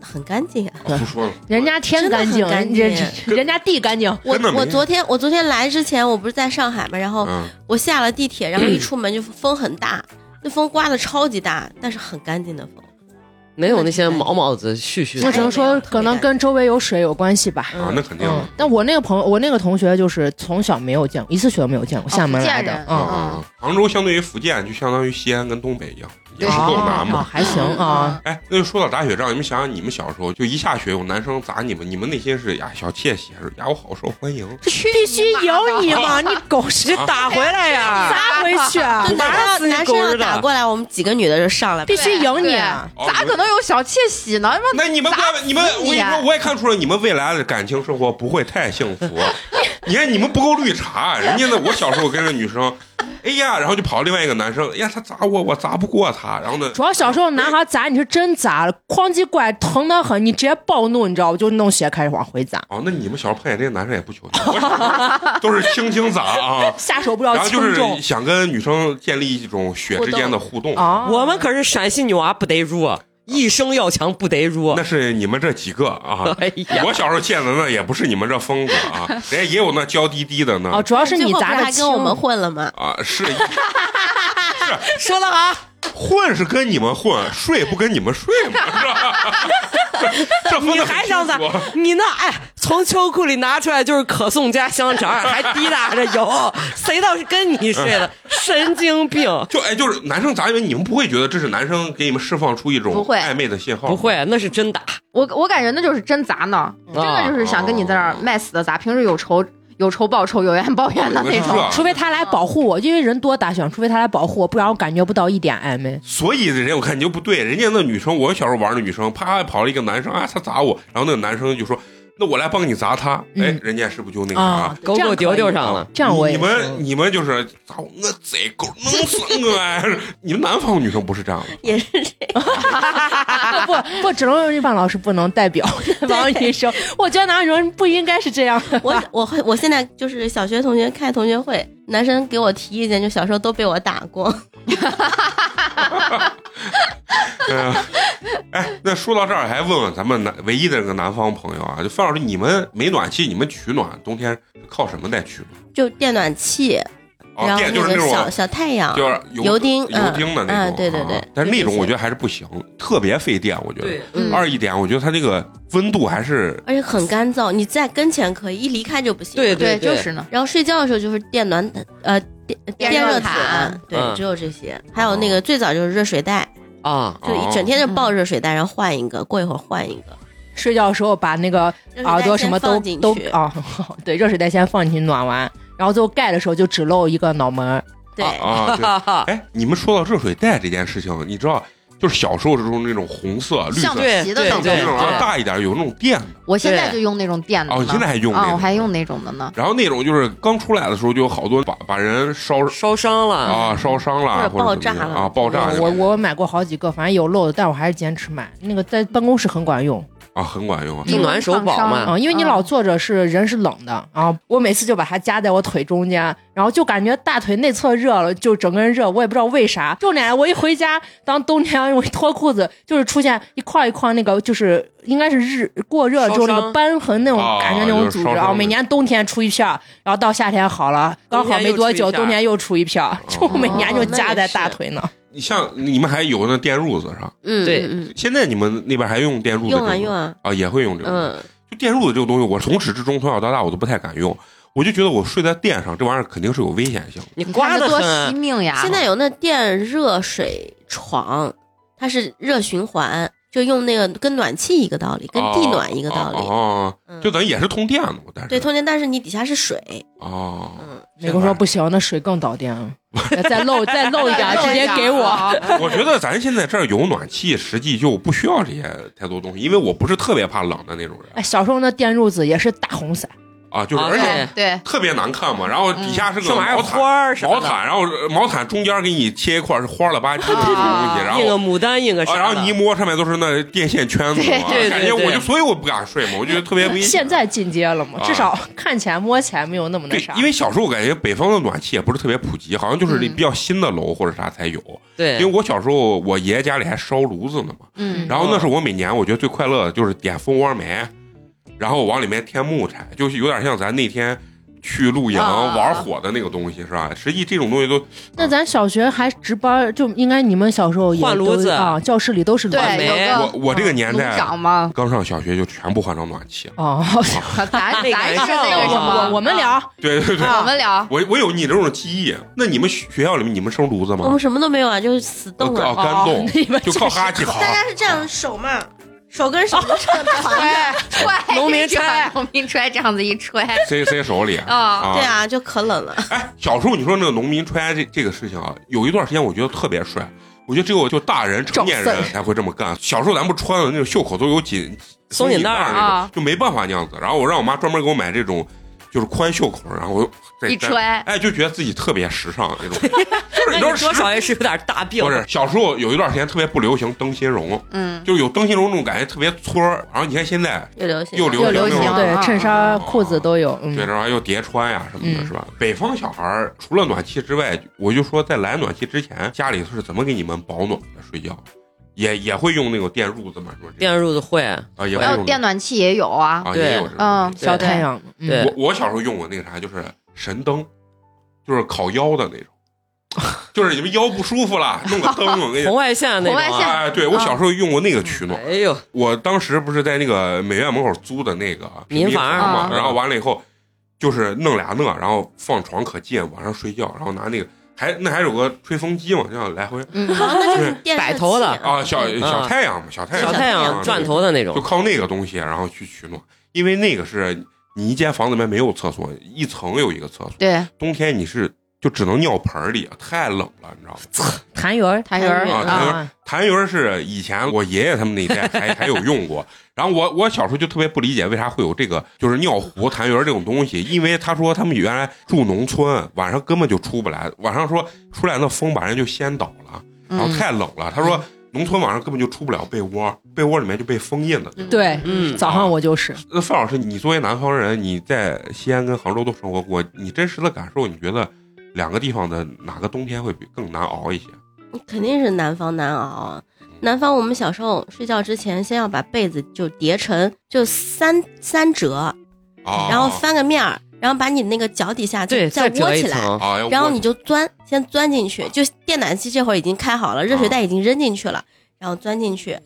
很干净啊。不说了。人家天干净，人人家地干净。我我昨天我昨天来之前，我不是在上海嘛，然后嗯，我下了地铁，然后一出门就风很大，那风刮的超级大，但是很干净的风。没有那些毛毛子絮絮的。我只能说，可能跟周围有水有关系吧。啊，那肯定但我那个朋友，我那个同学就是从小没有见过，一次雪都没有见过，厦门来的嗯嗯，杭州相对于福建，就相当于西安跟东北一样，也是够哦难嘛。还行啊。哎，那就说到打雪仗，你们想想，你们小时候就一下雪有男生砸你们，你们内心是呀小窃喜，还是呀我好受欢迎？必须赢你嘛！你狗屎你打回来呀！砸回去，就男打死男生打过来，我们几个女的就上来，必须赢你咋可能有小窃喜呢？那你们砸未你们，我跟你说，我也看出了你们未来的感情生活不会太幸福。你看你们不够绿茶，人家呢，我小时候跟着女生，哎呀，然后就跑另外一个男生，哎呀，他砸我，我砸不过他，然后呢，主要小时候男孩砸你是真砸了，哐叽怪疼的很，你直接暴怒，你知道不？就弄血开始往回砸，哦，那你们小时候碰见这些男生也不求你，我小时候都是轻轻砸啊，下手不要然后就是轻重想跟女生建立一种血之间的互动。啊！我们可是陕西女娃不得入，一生要强不得弱那。是你们这几个啊，哎呀，我小时候见的那也不是你们这疯子啊，人家也有那娇滴滴的呢。哦，主要是你砸的还跟我们混了吗？啊，是说的好，混是跟你们混，睡不跟你们睡嘛，是吧？这分你得还想咋很清楚？你那哎，从秋裤里拿出来就是可颂加香肠，还滴答着油，谁倒是跟你睡的？神经病！就哎，就是男生咋以为，你们不会觉得这是男生给你们释放出一种不会暧昧的信号？不，会，那是真打。我我感觉那就是真砸呢，真的就是想跟你在那儿卖死的砸。平时有仇有仇报仇，有怨报怨的那种。除非他来保护我，因为人多打小，除非他来保护我，不然我感觉不到一点暧昧。所以人我看你就不对，人家那女生，我小时候玩的女生，啪跑了一个男生啊，他砸我，然后那个男生就说。那我来帮你砸他，嗯哎，人家是不是就那个啥？啊，狗狗丢丢上了，这样我也你们你们就是砸我，我贼狗弄死我哎！你们南方女生不是这样的，也是这样，不不，只能一般老师不能代表 南方女生。我觉得南方女生不应该是这样的。我我会我现在就是小学同学开同学会，男生给我提意见，就小时候都被我打过。嗯，哎，那说到这儿，还问问咱们南唯一的这个南方朋友啊，就范老师，你们没暖气，你们取暖冬天靠什么在取暖？就电暖气，啊，然后电就是那种那个小小太阳，就是油钉油钉的那种，嗯嗯对对对啊但是那种我觉得还是不行，特别费电，我觉得。嗯二一点，我觉得它这个温度还是而且很干燥，你在跟前可以，一离开就不行。对对，对就是呢。然后睡觉的时候就是电暖呃电电电热热毯毯，对嗯，只有这些。还有那个最早就是热水袋，啊，就一整天就抱热水袋，然后换一个，过一会儿换一个。睡觉的时候把那个耳朵什么都先放进去都啊，对，热水袋先放进去暖完，然后最后盖的时候就只露一个脑门儿。对，啊，对哈哈，哎，你们说到热水袋这件事情，你知道，就是小时候时候那种红色、绿橡色，橡皮的那种对那种然后大一点有那种电的，我现在就用那种电的。哦你现在还用那我还用那种的呢。然后那种就是刚出来的时候就有好多把把人烧烧伤了。啊烧伤了爆炸了啊爆炸我我买过好几个，反正有漏的，但我还是坚持买那个，在办公室很管用啊很管用啊。地暖手宝嘛啊、因为你老坐着是人是冷的啊。我每次就把它夹在我腿中间，然后就感觉大腿内侧热了，就整个人热，我也不知道为啥。就奶奶，我一回家，当冬天我一脱裤子，就是出现一块一块那个，就是应该是日过热之后那个斑痕那种啊感觉那种组织啊。就是每年冬天出一片儿，然后到夏天好了，刚好没多久，冬冬天又出一片儿天又出一片儿，就每年就夹在大腿呢。你像你们还有那电褥子是吧？嗯，对现在你们那边还用电褥子？用啊用啊，啊，也会用这个。嗯，就电褥子这个东西，我从始至终从小到大我都不太敢用，我就觉得我睡在垫上，这玩意儿肯定是有危险性。你你刮的多惜，命呀！现在有那电热水床，它是热循环，就用那个跟暖气一个道理，跟地暖一个道理。哦，就等于也是通电的嘛，但是对，通电，但是你底下是水，哦，嗯，美国说不行，那水更导电了，再漏再漏 一点，直接给我。我觉得咱现在这儿有暖气，实际就不需要这些太多东西，因为我不是特别怕冷的那种人。哎，小时候那电褥子也是大红色，啊，就是啊而且对对，特别难看嘛，然后底下是个毛毯。毛毯，然后毛毯中间给你切一块是花了吧唧的那种东西，然后印个牡丹，印个啊，啥，然后你一摸上面都是那电线圈子嘛，对对感觉对我就所以我不敢睡嘛，我觉得特别危险。现在进阶了嘛，啊。至少看起来摸起来没有那么那对啥，。因为小时候我感觉北方的暖气也不是特别普及，好像就是嗯。比较新的楼或者啥才有。对。因为我小时候我爷爷家里还烧炉子呢嘛，嗯，然后那是我每年我觉得最快乐的就是点蜂窝煤，然后往里面添木柴，就是有点像咱那天去露营啊玩火的那个东西是吧？实际这种东西都那咱小学还值班，就应该你们小时候也换炉子啊，教室里都是炉子对，有我我这个年代刚上小学就全部换成暖气了。哦。咱咱是那个什我么，我们聊，对对对，我们聊，我我有你这种记忆。那你们学校里面你们生炉子吗我们？什么都没有啊，就是死冻啊，了。干冻就靠哈气烤。大家是这样手嘛，手跟手都这样团着。揣 农民揣农民揣这样子一揣，塞塞手里啊对，啊，就可冷了。哎，小时候你说那个农民揣这这个事情啊，有一段时间我觉得特别帅，我觉得只有就大人成年人才会这么干。小时候咱不穿的那种袖口都有紧松紧带儿那种啊，就没办法那样子。然后我让我妈专门给我买这种。就是宽袖口，然后一揣哎，就觉得自己特别时尚那种。就是你知道多少也是有点大病，不是小时候有一段时间特别不流行灯芯绒，嗯，就有灯芯绒那种感觉特别搓儿。然后你看现在又流行，又流又流行，对啊衬衫、裤子都有。嗯对，，然后又叠穿呀什么的，嗯是吧？北方小孩儿除了暖气之外，我就说在来暖气之前，家里头是怎么给你们保暖的？睡觉也也会用那种电褥子嘛，是吧？电褥子会，啊，也有用电暖气也有啊，啊，对也有这种嗯东西。小太阳。我我小时候用过那个啥，就是神灯，就是烤腰的那种，就是你们腰不舒服了，弄个灯，我跟你红外线那种啊，红外线哎，对我小时候用过那个取暖。哎呦，我当时不是在那个美院门口租的那个民房啊嘛，然后完了以后就是弄俩那，然后放床可近，晚上睡觉，然后拿那个还那还有个吹风机嘛，这样来回嗯，就是电摆头的啊，小嗯。小太阳嘛，小太阳，小太阳转头的那种，就靠那个东西，然后去取暖，因为那个是你一间房子里面没有厕所，一层有一个厕所，对，冬天你是就只能尿盆里，太冷了，你知道吗？痰盂儿，痰盂儿啊痰盂啊，痰盂儿是以前我爷爷他们那一代还还有用过，然后我我小时候就特别不理解为啥会有这个就是尿壶痰盂这种东西，因为他说他们原来住农村，晚上根本就出不来，晚上说出来那风把人就掀倒了，然后嗯，太冷了，他说农村晚上根本就出不了被窝，被窝里面就被封印了。对，嗯，早上我就是，那范老师，你作为南方人，你在西安跟杭州都生活过，你真实的感受，你觉得两个地方的哪个冬天会比更难熬一些？肯定是南方难熬啊。南方我们小时候睡觉之前，先要把被子就叠成就三三折，啊，然后翻个面儿，然后把你那个脚底下再，再窝起来，然后你就钻，先钻进去，就电暖气这会儿已经开好了，热水袋已经扔进去了，然后钻进去，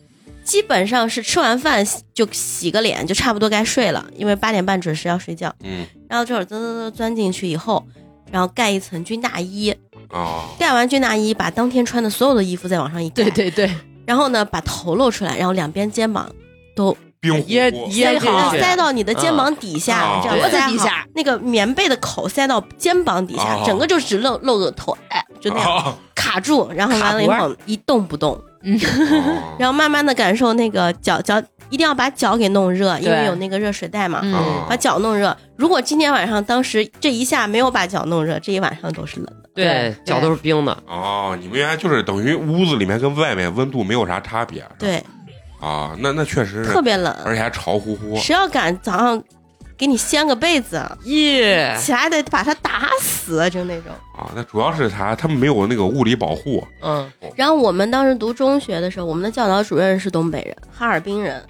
基本上是吃完饭就洗个脸，就差不多该睡了，因为八点半准时要睡觉。嗯。然后这会儿钻钻钻钻进去以后，然后盖一层军大衣，哦盖完军大衣，把当天穿的所有的衣服再往上一盖，对对对，然后呢把头露出来，然后两边肩膀都冰掖壶掖进然后去，塞到你的肩膀底下，啊这样脖子塞好。底下，那个棉被的口塞到肩膀底下，啊整个就只露露个头，哎，就那样。啊。卡住，然后完了以卡后一动不动，啊 然后慢慢的感受那个脚脚，一定要把脚给弄热，因为有那个热水袋嘛，把脚弄热。如果今天晚上当时这一下没有把脚弄热，这一晚上都是冷的。对对，脚都是冰的，哦，你们原来就是等于屋子里面跟外面温度没有啥差别，对，啊，那那确实是，特别冷，而且还潮乎乎。谁要敢早上给你掀个被子，耶，起来得把他打死，就那种。啊。那主要是啥？他们没有那个物理保护嗯，然后我们当时读中学的时候，我们的教导主任是东北人，哈尔滨人。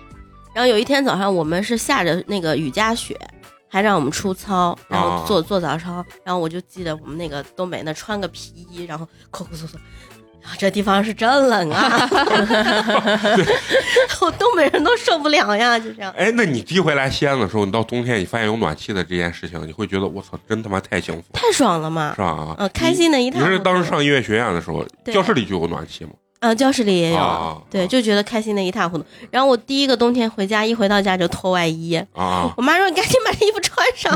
然后有一天早上，我们是下着那个雨夹雪，还让我们出操，然后做做早操。然后我就记得我们那个东北那穿个皮衣，然后抠抠搜搜，这地方是真冷啊，我东北人都受不了呀，就这样。哎，那你第一回来西安的时候，你到冬天你发现有暖气的这件事情，你会觉得我操，真他妈太幸福，太爽了嘛是！吧？啊，呃，开心的一你塌糊涂。是当时上音乐学院的时候，教室里就有暖气吗？呃，教室里也有，啊对，就觉得开心的一塌糊涂。然后我第一个冬天回家，一回到家就脱外衣，啊，我妈说你赶紧把这衣服穿上。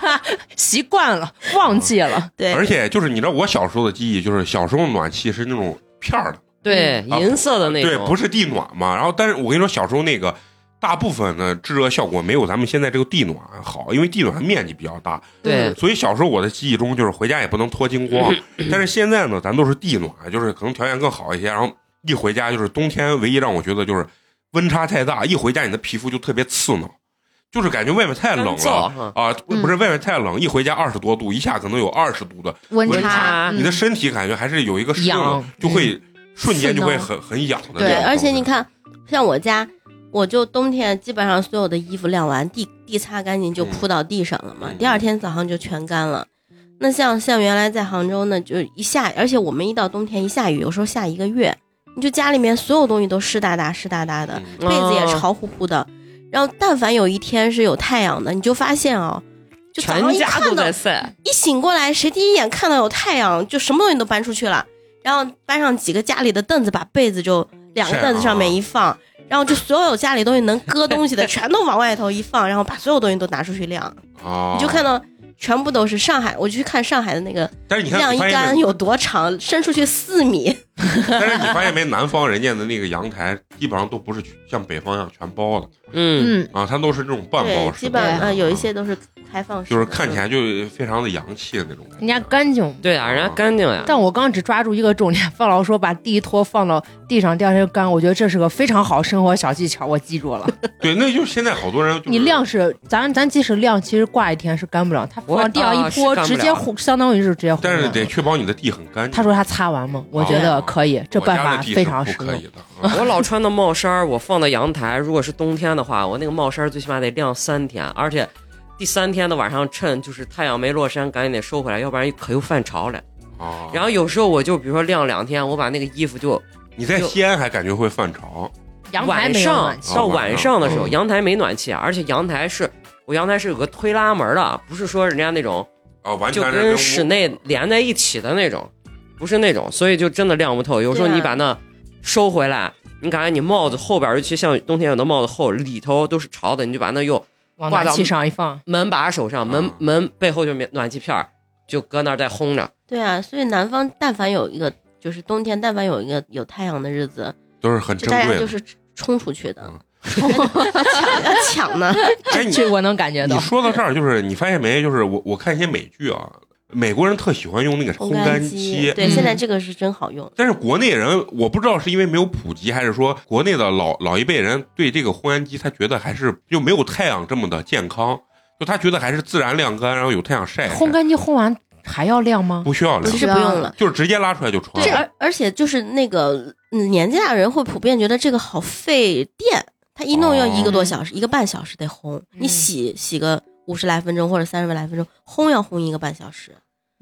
习惯了，忘记了。对，而且就是你知道我小时候的记忆，就是小时候暖气是那种片儿的，对，啊银色的那种对，不是地暖嘛。然后，但是我跟你说，小时候那个大部分的制热效果没有咱们现在这个地暖好，因为地暖面积比较大，对，所以小时候我的记忆中就是回家也不能脱精光。但是现在呢，咱都是地暖，就是可能条件更好一些，然后一回家就是冬天，唯一让我觉得就是温差太大，一回家你的皮肤就特别刺挠，就是感觉外面太冷了。啊，不是外面太冷，一回家二十多度，一下可能有二十度的温温差差，你的嗯身体感觉还是有一个适应，就会瞬间就会很很痒的那种对。而且你看，像我家，我就冬天基本上所有的衣服晾完，地地擦干净就铺到地上了嘛，嗯第二天早上就全干了。那像像原来在杭州呢，就一下，而且我们一到冬天一下雨，有时候下一个月，你就家里面所有东西都湿哒哒、湿哒哒的，嗯被子也潮乎乎的。然后但凡有一天是有太阳的，你就发现哦，就早上全家都一看到在晒，一醒过来，谁第一眼看到有太阳，就什么东西都搬出去了，然后搬上几个家里的凳子，把被子就两个凳子上面一放，然后就所有家里东西能搁东西的 全都往外头一放，然后把所有东西都拿出去晾，啊，你就看到全部都是上海，我就去看上海的那个但是你看，晾衣？杆有多长，伸出去四米，但是你发现没？南方人家的那个阳台基本上都不是像北方一样全包的嗯，嗯，啊，它都是这种半包，式的，基本对呃有一些都是开放式，就是看起来就非常的洋气的那种感觉。人家干净。对啊，人家干净呀。但我刚只抓住一个重点，范老师说把地拖放到地上，第二天干，我觉得这是个非常好生活小技巧，我记住了。对，那就是现在好多人就是你晾是咱咱即使晾，其实挂一天是干不了，它往地上一啊泼，直接糊，相当于是直接糊但是。得确保你的地很干净。他说他擦完吗？我觉得可以，这办法非常实用。我老穿的帽衫儿，我放到阳台，如果是冬天的话，我那个帽衫儿最起码得晾三天，而且第三天的晚上趁就是太阳没落山，赶紧得收回来，要不然可又犯潮了。啊，然后有时候我就比如说晾两天，我把那个衣服就你在西安还感觉会犯潮，阳台没上暖气，到晚上的时候，嗯。阳台没暖气，而且阳台是我阳台是有个推拉门的，不是说人家那种啊，完就全是屋跟室内连在一起的那种，不是那种，所以就真的晾不透。有时候你把那收回来，你感觉你帽子后边，尤其像冬天有的帽子后里头都是潮的，你就把那又往暖气上一放，门把手上，门嗯门背后就暖气片儿，就搁那儿再烘着。对啊，所以南方但凡有一个就是冬天，但凡有一个有太阳的日子，都是很珍贵的。大家就是冲出去的嗯，抢要 抢呢。这我能感觉到你。说到这儿，就是你发现没？就是我我看一些美剧啊，美国人特喜欢用那个烘烘干机，对，嗯现在这个是真好用。但是国内人我不知道是因为没有普及，还是说国内的老老一辈人对这个烘干机，他觉得还是就没有太阳这么的健康，就他觉得还是自然晾干，然后有太阳晒晒，烘干机烘完还要晾吗？不需要晾其，实不用了。就是直接拉出来就穿对，而而且就是那个嗯年纪大的人会普遍觉得这个好费电，他一弄要一个多小时，一个半小时得烘。你洗洗个五十来分钟或者三十来分钟，烘要烘一个半小时。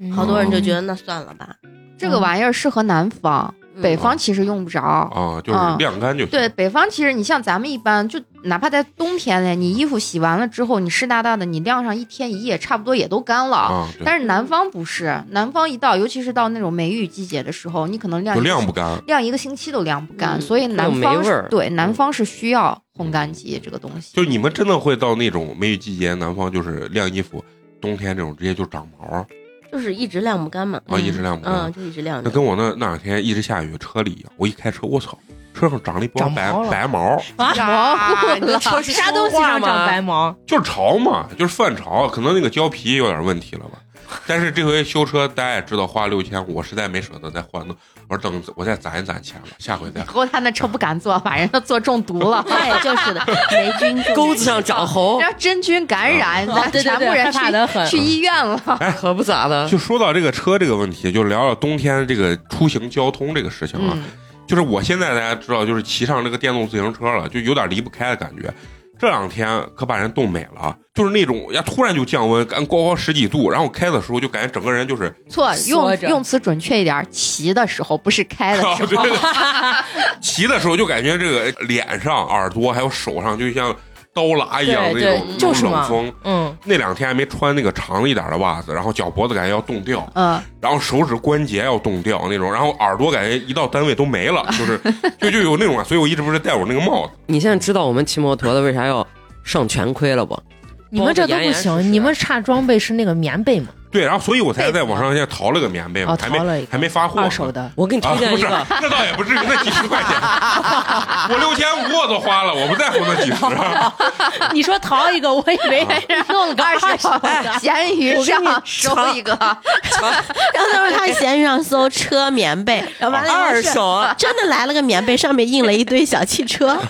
好多人就觉得那算了吧。这个玩意儿适合南方，嗯北方其实用不着。啊，就是晾干就行。对，北方其实你像咱们一般，就哪怕在冬天嘞，你衣服洗完了之后，你湿哒哒的，你晾上一天一夜，差不多也都干了。啊，但是南方不是，南方一到，尤其是到那种梅雨季节的时候，你可能晾就晾不干。晾一个星期都晾不干，嗯所以南方味儿是对南方是需要烘干机这个东西。就你们真的会到那种梅雨季节，南方就是晾衣服，冬天这种直接就长毛就是一直晾不干嘛。啊，一直晾不干。嗯，就一直晾着。那跟我那那两天一直下雨，车里一样，我一开车，我操，车上长了一包白白毛，啊，呀你这车是啥东西上长白毛？就是潮嘛，就是泛潮，可能那个胶皮有点问题了吧。但是这回修车，大家也知道花六千五，我实在没舍得再换了。我说等我再攒一攒钱了，下回再以。后他那车不敢坐，把人都坐中毒了。对，就是的，霉菌中钩子上长猴，让真菌感染，咱对对对，害全部人去怕的很。去医院了。哎可不咋的。就说到这个车这个问题，就聊聊冬天这个出行交通这个事情啊。嗯，就是我现在大家知道，就是骑上这个电动自行车了，就有点离不开的感觉。这两天可把人冻美了，就是那种呀，突然就降温，感高高十几度，然后开的时候就感觉整个人就是，错，用用词准确一点，骑的时候不是开的时对候。对，骑的时候就感觉这个脸上、耳朵还有手上就像刀剌一样那种，就是冷风。嗯，那两天还没穿那个长一点的袜子，然后脚脖子感觉要冻掉，嗯，然后手指关节要冻掉那种，然后耳朵感觉一到单位都没了，就是就就有那种啊，所以我一直不是戴我那个帽子。你现在知道我们骑摩托的为啥要上全盔了不？你们这都不包得严严实实行，你们差装备是那个棉被嘛？对，然后所以我才在网上先淘了个棉被嘛哦，还没还没发货，二手的。我给你推啊，不是，荐一个，那倒也不至于，那几十块钱，我六千五我都花了，我不在乎那几十。你说淘一个，我以为弄了个二手的。闲鱼上收一个，然后他说他闲鱼上搜车棉被，然后完了二手真的来了个棉被，上面印了一堆小汽车。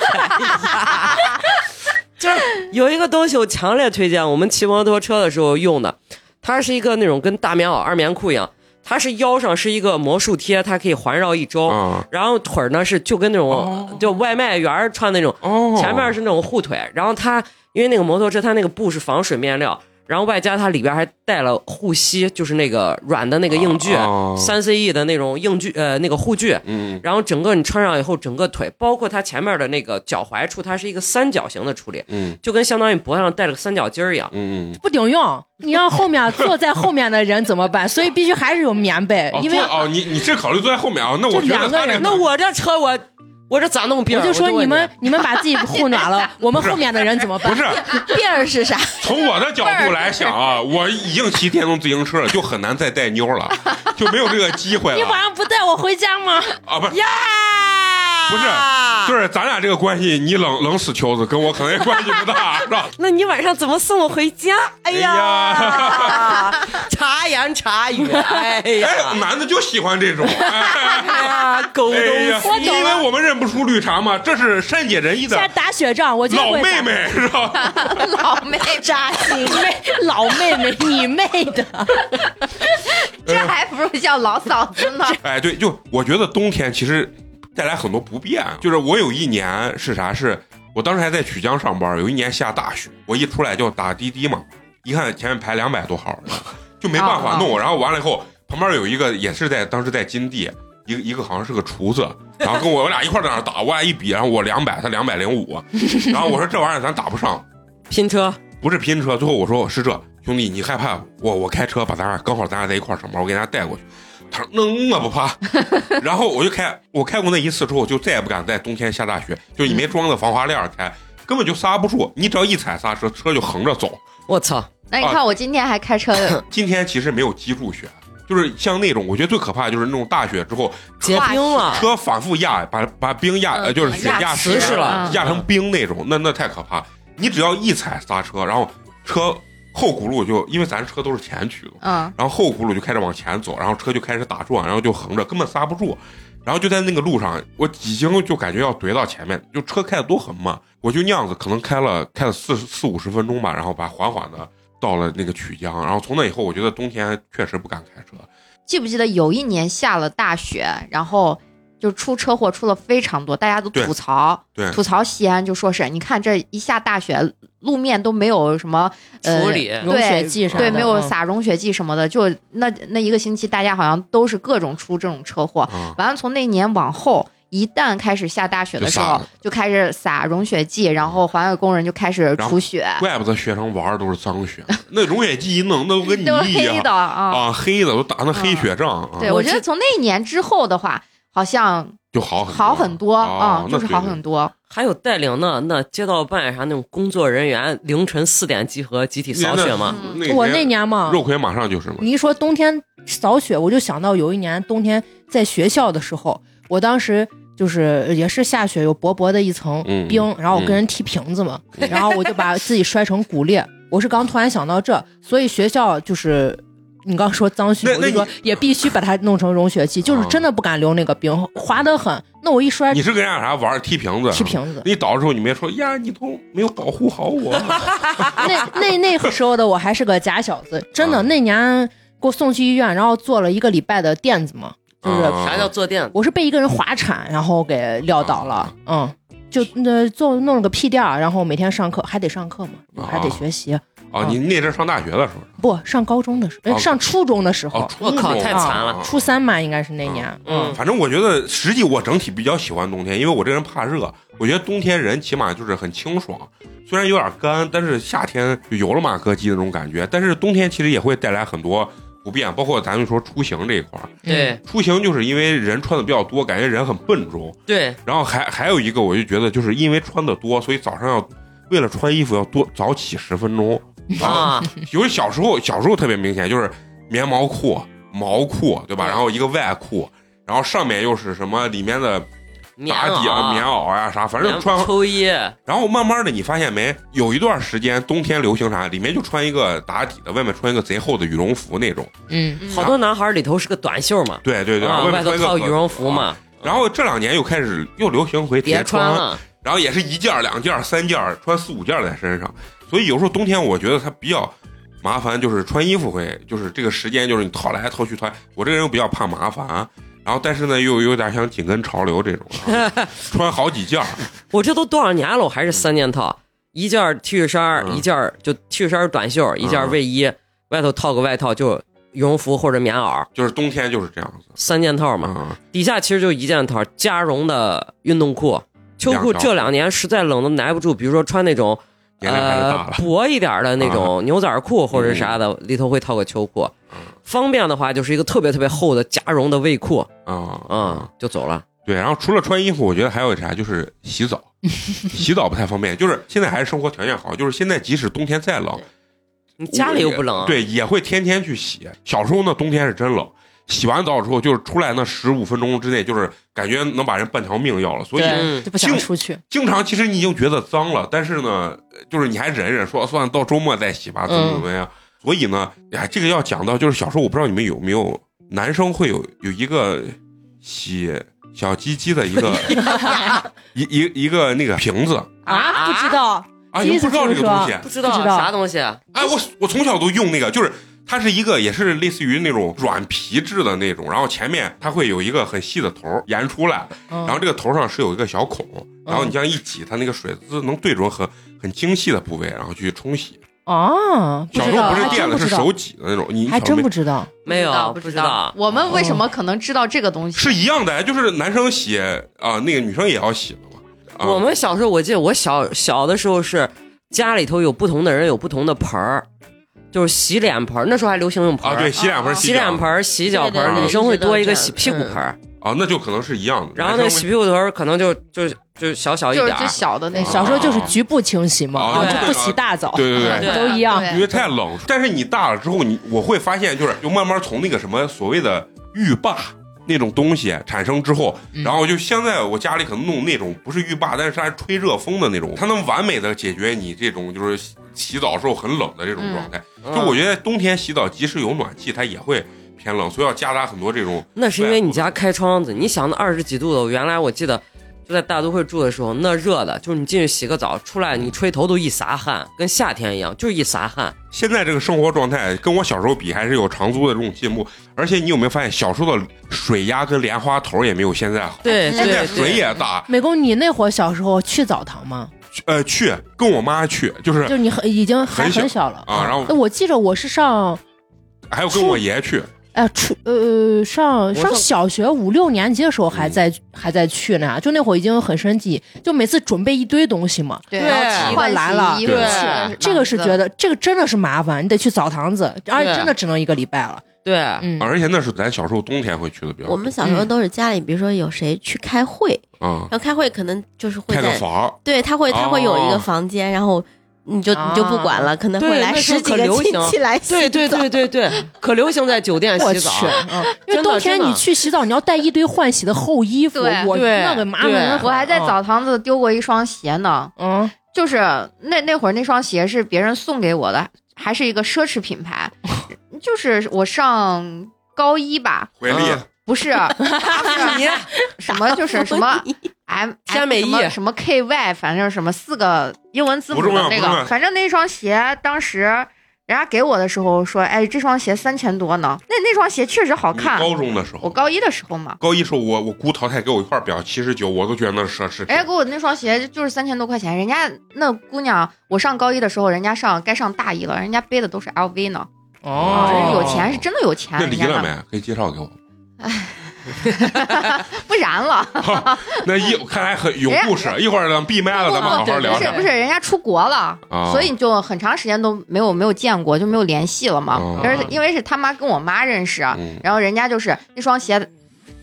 就是有一个东西我强烈推荐，我们骑摩托车的时候用的，它是一个那种跟大棉袄、二棉裤一样，它是腰上是一个魔术贴，它可以环绕一周，啊。然后腿儿呢是就跟那种、就外卖员儿穿那种，哦，前面是那种护腿，然后它因为那个摩托车它那个布是防水面料，然后外加它里边还带了护膝，就是那个软的那个硬具，哦三 CE 的那种硬具呃那个护具，嗯然后整个你穿上以后，整个腿包括它前面的那个脚踝处，它是一个三角形的处理，嗯就跟相当于脖子上戴了个三角巾儿一样。嗯嗯，不顶用，你让后面坐在后面的人怎么办？所以必须还是有棉被哦，，因为哦，你你是考虑坐在后面啊？那我就觉得两个人他那个那我这车我我这咋弄别人？我就说你们你们把自己护暖了，我们后面的人怎么办不？是第二是啥？从我的角度来想啊，我已经骑电动自行车了，就很难再带妞了，就没有这个机会了你晚上不带我回家吗？啊！不是呀，不是，就是咱俩这个关系，你冷冷死球子，跟我可能也关系不大，是吧？那你晚上怎么送我回家？哎呀，哎 茶言茶语，哎呀，哎，男的就喜欢这种。哎哎呀，狗东，西，你以为我们认不出绿茶吗？这是善解人意的现在打雪仗，我老妹妹，是吧？老妹扎心妹，老妹妹，你妹的！这还不如叫老嫂子呢。哎，对，就我觉得冬天其实带来很多不便。就是我有一年是啥？是我当时还在曲江上班，有一年下大雪，我一出来就打滴滴嘛，一看前面排两百多号，就没办法弄。然后完了以后，旁边有一个也是在当时在金地，一个一个好像是个厨子，然后跟我我俩一块在那打，我俩一比，然后我两百，他两百零五，然后我说这玩意儿咱打不上，拼车，不是拼车，最后我说是这兄弟，你害怕我我开车把咱俩刚好咱俩在一块儿上班，我给大家带过去。他说能我不怕，然后我就开，我开过那一次之后，就再也不敢在冬天下大雪，就你没装的防滑链儿开，根本就刹不住，你只要一踩刹车，车就横着走。我操，那你看我今天还开车，今天其实没有积住雪，就是像那种，我觉得最可怕的就是那种大雪之后，结冰了，车反复压，把把冰压，呃，就是雪压实了压成冰那种，那那太可怕。你只要一踩刹车，然后车后轱辘就因为咱车都是前驱的，嗯，然后后轱辘就开始往前走，然后车就开始打转，然后就横着，根本刹不住。然后就在那个路上，我已经就感觉要怼到前面，就车开的都很慢，我就那样子可能开了开了四四五十分钟吧，然后把缓缓的到了那个曲江，然后从那以后，我觉得冬天确实不敢开车。记不记得有一年下了大雪，然后就出车祸出了非常多，大家都吐槽，对吐槽西安，就说是你看这一下大雪，路面都没有什么呃处理融雪剂啥的，对，没有嗯撒融雪剂什么的，就那那一个星期，大家好像都是各种出这种车祸。啊，完了，从那年往后，一旦开始下大雪的时候就，就开始撒融雪剂，然后环卫工人就开始除雪，怪不得学生玩的都是脏雪，那融雪剂一弄，那都跟泥都是一样黑的啊。啊，黑的都打那黑雪仗啊，对，我觉得从那一年之后的话，好像就好很好很多啊哦，就是好很多。还有带领那那街道办啥那种工作人员，凌晨四点集合集体扫雪吗？嗯那我那年嘛，肉葵马上就是嘛，你一说冬天扫雪，我就想到有一年冬天在学校的时候，我当时就是也是下雪，有薄薄的一层嗯冰，然后我跟人踢瓶子嘛，然后我就把自己摔成骨裂。我是刚突然想到这，所以学校就是。你刚说脏雪，那那我就说也必须把它弄成融雪剂，就是啊真的不敢留那个冰，滑得很。那我一摔你是跟人家啥玩儿踢瓶子？踢瓶子，你倒的时候你没说呀，你都没有保护好我。那那那时候的我还是个假小子，真的，啊那年给我送去医院，然后做了一个礼拜的垫子嘛，就是啊啥叫坐垫？我是被一个人滑铲，然后给撂倒了。嗯，就那做弄了个屁垫儿，然后每天上课还得上课嘛，啊还得学习。啊，你那阵上大学的时候，不上高中的时候，上初中的时候我靠太惨了啊初三嘛，应该是那年。嗯，反正我觉得，实际我整体比较喜欢冬天，因为我这人怕热。我觉得冬天人起码就是很清爽，虽然有点干，但是夏天就有了马哥鸡那种感觉。但是冬天其实也会带来很多不便，包括咱们说出行这一块儿，对出行就是因为人穿的比较多，感觉人很笨重。对，然后还还有一个，我就觉得就是因为穿的多，所以早上要为了穿衣服要多早起十分钟。啊，有小时候小时候特别明显，就是棉毛裤、毛裤，对吧？然后一个外裤，然后上面又是什么里面的打底啊、棉袄、袄呀、啥，反正穿。秋衣，然后慢慢的，你发现没？有一段时间冬天流行啥，里面就穿一个打底的，外面穿一个贼厚的羽绒服那种。嗯，好多男孩里头是个短袖嘛，对对对，啊，外外面穿一个头套羽绒服嘛，然后这两年又开始又流行回别叠穿了。然后也是一件儿、两件儿、三件儿，穿四五件在身上。所以有时候冬天我觉得它比较麻烦，就是穿衣服会，就是这个时间就是你套来套去套。我这个人又比较怕麻烦，然后但是呢又有点想紧跟潮流这种，啊 穿好几件。我这都多少年了，我还是三件套，一件 T 恤衫一件就 T 恤衫短袖，一件卫衣，外头套个外套就羽绒服或者棉袄，就是冬天就是这样子三件套嘛。啊、底下其实就一件套，加绒的运动裤、秋裤。这两年实在冷的耐不住，比如说穿那种年龄还是大呃了。啊薄一点的那种牛仔裤或者啥的，里头会套个秋裤。嗯方便的话，就是一个特别特别厚的加绒的卫裤，啊嗯，就走了。对，然后除了穿衣服，我觉得还有啥，就是洗澡。洗澡不太方便，就是现在还是生活条件好，就是现在即使冬天再冷，你家里又不冷，，啊对，也会天天去洗。小时候呢，冬天是真冷，洗完澡之后就是出来那十五分钟之内，就是感觉能把人半条命要了。所以不想出去。经常其实你已经觉得脏了，但是呢，就是你还忍忍说算了，到周末再洗吧，怎么怎么样。所以呢，哎，这个要讲到就是小时候，我不知道你们有没有男生会有有一个洗小鸡鸡的一个 一一一个那个瓶子啊，不知道，啊，你们不知道这个东西。不知道不知道啥东西。哎，我我从小都用那个，就是它是一个也是类似于那种软皮质的那种，然后前面它会有一个很细的头儿延出来，然然后这个头上是有一个小孔，然后你这样一挤，它那个水滋能对准很很精细的部位，然后去冲洗。哦，不小时候不是电的，是手，挤的那种，你还真不知道。没有，不知道。我们为什么可能知道这个东西？是一样的，就是男生洗啊，那个女生也要洗的嘛。啊、我们小时候，我记得我小小的时候是家里头有不同的人有不同的盆儿，就是洗脸盆儿，那时候还流行用盆儿。啊，对，洗脸盆、啊洗脸盆儿、洗脚盆女生会多一个洗屁股盆儿，啊，那就可能是一样的。然后那洗屁股盆儿可能就就就小小一就是最点儿。小的那。小时候就是局部清洗嘛，就不洗大澡，对对对对都一样。因为太冷，但是你大了之后，你我会发现，就是就慢慢从那个什么所谓的浴霸那种东西产生之后，嗯然后就现在我家里可能弄那种不是浴霸，但是它是吹热风的那种，它能完美的解决你这种就是洗洗澡时候很冷的这种状态。嗯就我觉得冬天洗澡即使有暖气，它也会偏冷，所以要加大很多这种。那是因为你家开窗子，你想那二十几度的，原来我记得就在大都会住的时候，那热的，就是你进去洗个澡，出来你吹头都一撒汗，跟夏天一样，就是一撒汗。现在这个生活状态跟我小时候比，还是有长足的这种进步。而且你有没有发现，小时候的水压跟莲花头也没有现在好。对现在水也大，美工，你那会儿小时候去澡堂吗？呃，去跟我妈去，就是就是你很已经还很小很小了啊然后哎我记着我是上还有跟我爷去。哎初呃上上上小学五六年级的时候还嗯在还在去呢，就那会儿已经很生气，就每次准备一堆东西嘛。对，对然后换来了对这个是觉得这个真的是麻烦，你得去澡堂子，而且真的只能一个礼拜了。对，嗯，而且那是咱小时候冬天会去的比较多。我们小时候都是家里，比如说有谁去开会，嗯，然后开会可能就是会开个在，房，对他会他会有一哦个房间，然后你就你就不管了，可能会来十几个亲可流行戚来洗对对对对对，可流行在酒店洗澡。，嗯，因为冬天你去洗澡，你要带一堆换洗的厚衣服，对我对那个麻烦对。我还在澡堂子丢过一双鞋呢，嗯，就是那那会儿那双鞋是别人送给我的，还是一个奢侈品牌，就是我上高一吧，回力嗯不是，是你什么就是什么 M 鲜美什么意什么 KY，反正什么四个英文字母的那个，反正那双鞋当时。人家给我的时候说，哎，这双鞋三千多呢。那那双鞋确实好看。高中的时候，我高一的时候嘛，高一时候我我姑淘汰给我一块表七十九，我都觉得那是奢侈品。人家给我那双鞋就是三千多块钱，人家那姑娘，我上高一的时候，人家上该上大一了，人家背的都是 LV 呢。哦人家有钱是真的有钱。那离了没？可以介绍给我。不然了，那一看来很有故事，一会儿等闭麦了，咱们好好不聊不。是不是，人家出国了，哦所以就很长时间都没有没有见过，就没有联系了嘛哦。而因为是他妈跟我妈认识，嗯然后人家就是那双鞋，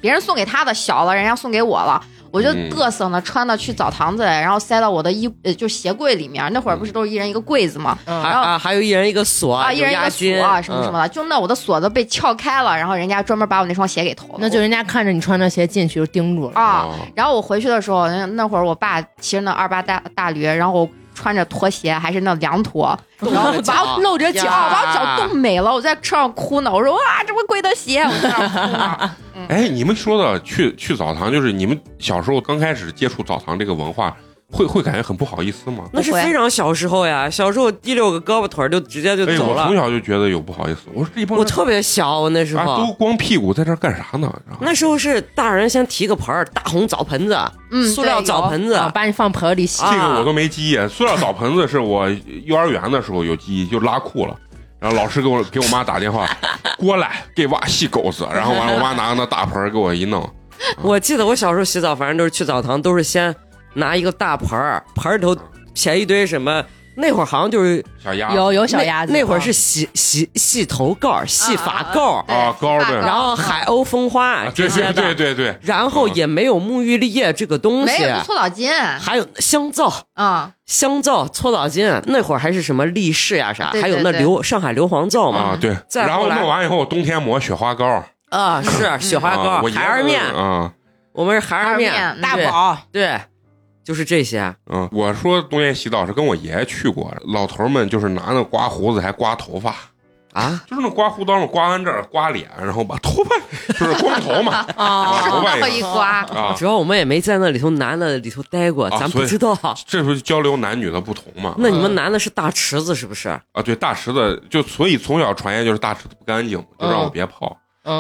别人送给他的小了，人家送给我了。我就嗯嘚瑟呢，穿的去澡堂子，然后塞到我的衣呃就鞋柜里面。那会儿不是都是一人一个柜子嘛，嗯还啊还有一人一个锁啊，一人一个锁啊什么什么嗯的，就那我的锁都被撬开了，然后人家专门把我那双鞋给偷了。那就人家看着你穿着鞋进去就盯住了。啊，哦然后我回去的时候，那那会儿我爸骑着那二八大大驴，然后我穿着拖鞋，还是那凉拖，然后把我露着脚，把我脚冻没了。我在车上哭呢，我说哇，这么贵的鞋，我在那儿哭呢。哎，你们说的去去澡堂，就是你们小时候刚开始接触澡堂这个文化，会会感觉很不好意思吗？那是非常小时候呀，小时候第六个胳膊腿儿就直接就哎，走了我从。小就觉得有不好意思。我说这一帮人我特别小，我那时啊候都光屁股在这儿干啥呢？那时候是大人先提个盆儿，大红澡盆子，嗯塑料澡盆子，啊，把你放盆里洗。啊这个我都没记忆。塑料澡盆子是我幼儿园的时候有记忆，就拉裤了。然后老师给我给我妈打电话，过来给娃洗狗子。然后完了，我妈拿个那大盆给我一弄，我记得我小时候洗澡，反正都是去澡堂，都是先拿一个大盆儿，盆儿里头撇一堆什么。那会儿好像就是小鸭有有小鸭子，那会儿啊是洗洗洗头膏儿、洗发膏儿，啊膏儿对然后海鸥风花啊，对对这些的，对对对，然后也没有沐浴液这个东西，没有搓澡巾还有香皂。啊，香皂、搓澡巾，那会儿还是什么力士呀啥，还有那硫上海硫磺皂嘛啊对。然后弄完以后，冬天抹雪花膏儿，啊，是雪花膏、孩儿面，啊，我们是孩儿面大宝，对，就是这些。嗯，我说冬天洗澡是跟我爷爷去过，老头儿们就是拿那刮胡子还刮头发，啊，就是那刮胡刀，刮完这儿刮脸，然后把头发 就是光头嘛，啊头发一刮，啊，主要我们也没在那里头男的里头待过，咱不知道。这不是交流男女的不同嘛？那你们男的是大池子是不是？啊，对，大池子就所以从小传言就是大池子不干净，就让我别泡。嗯，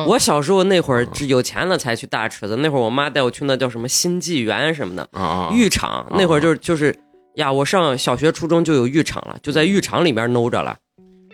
我小时候那会儿只有钱了才去大池子，那会儿我妈带我去那叫什么新纪元什么的浴场，那会儿就是就是呀，我上小学初中就有浴场了，就在浴场里边搂着了，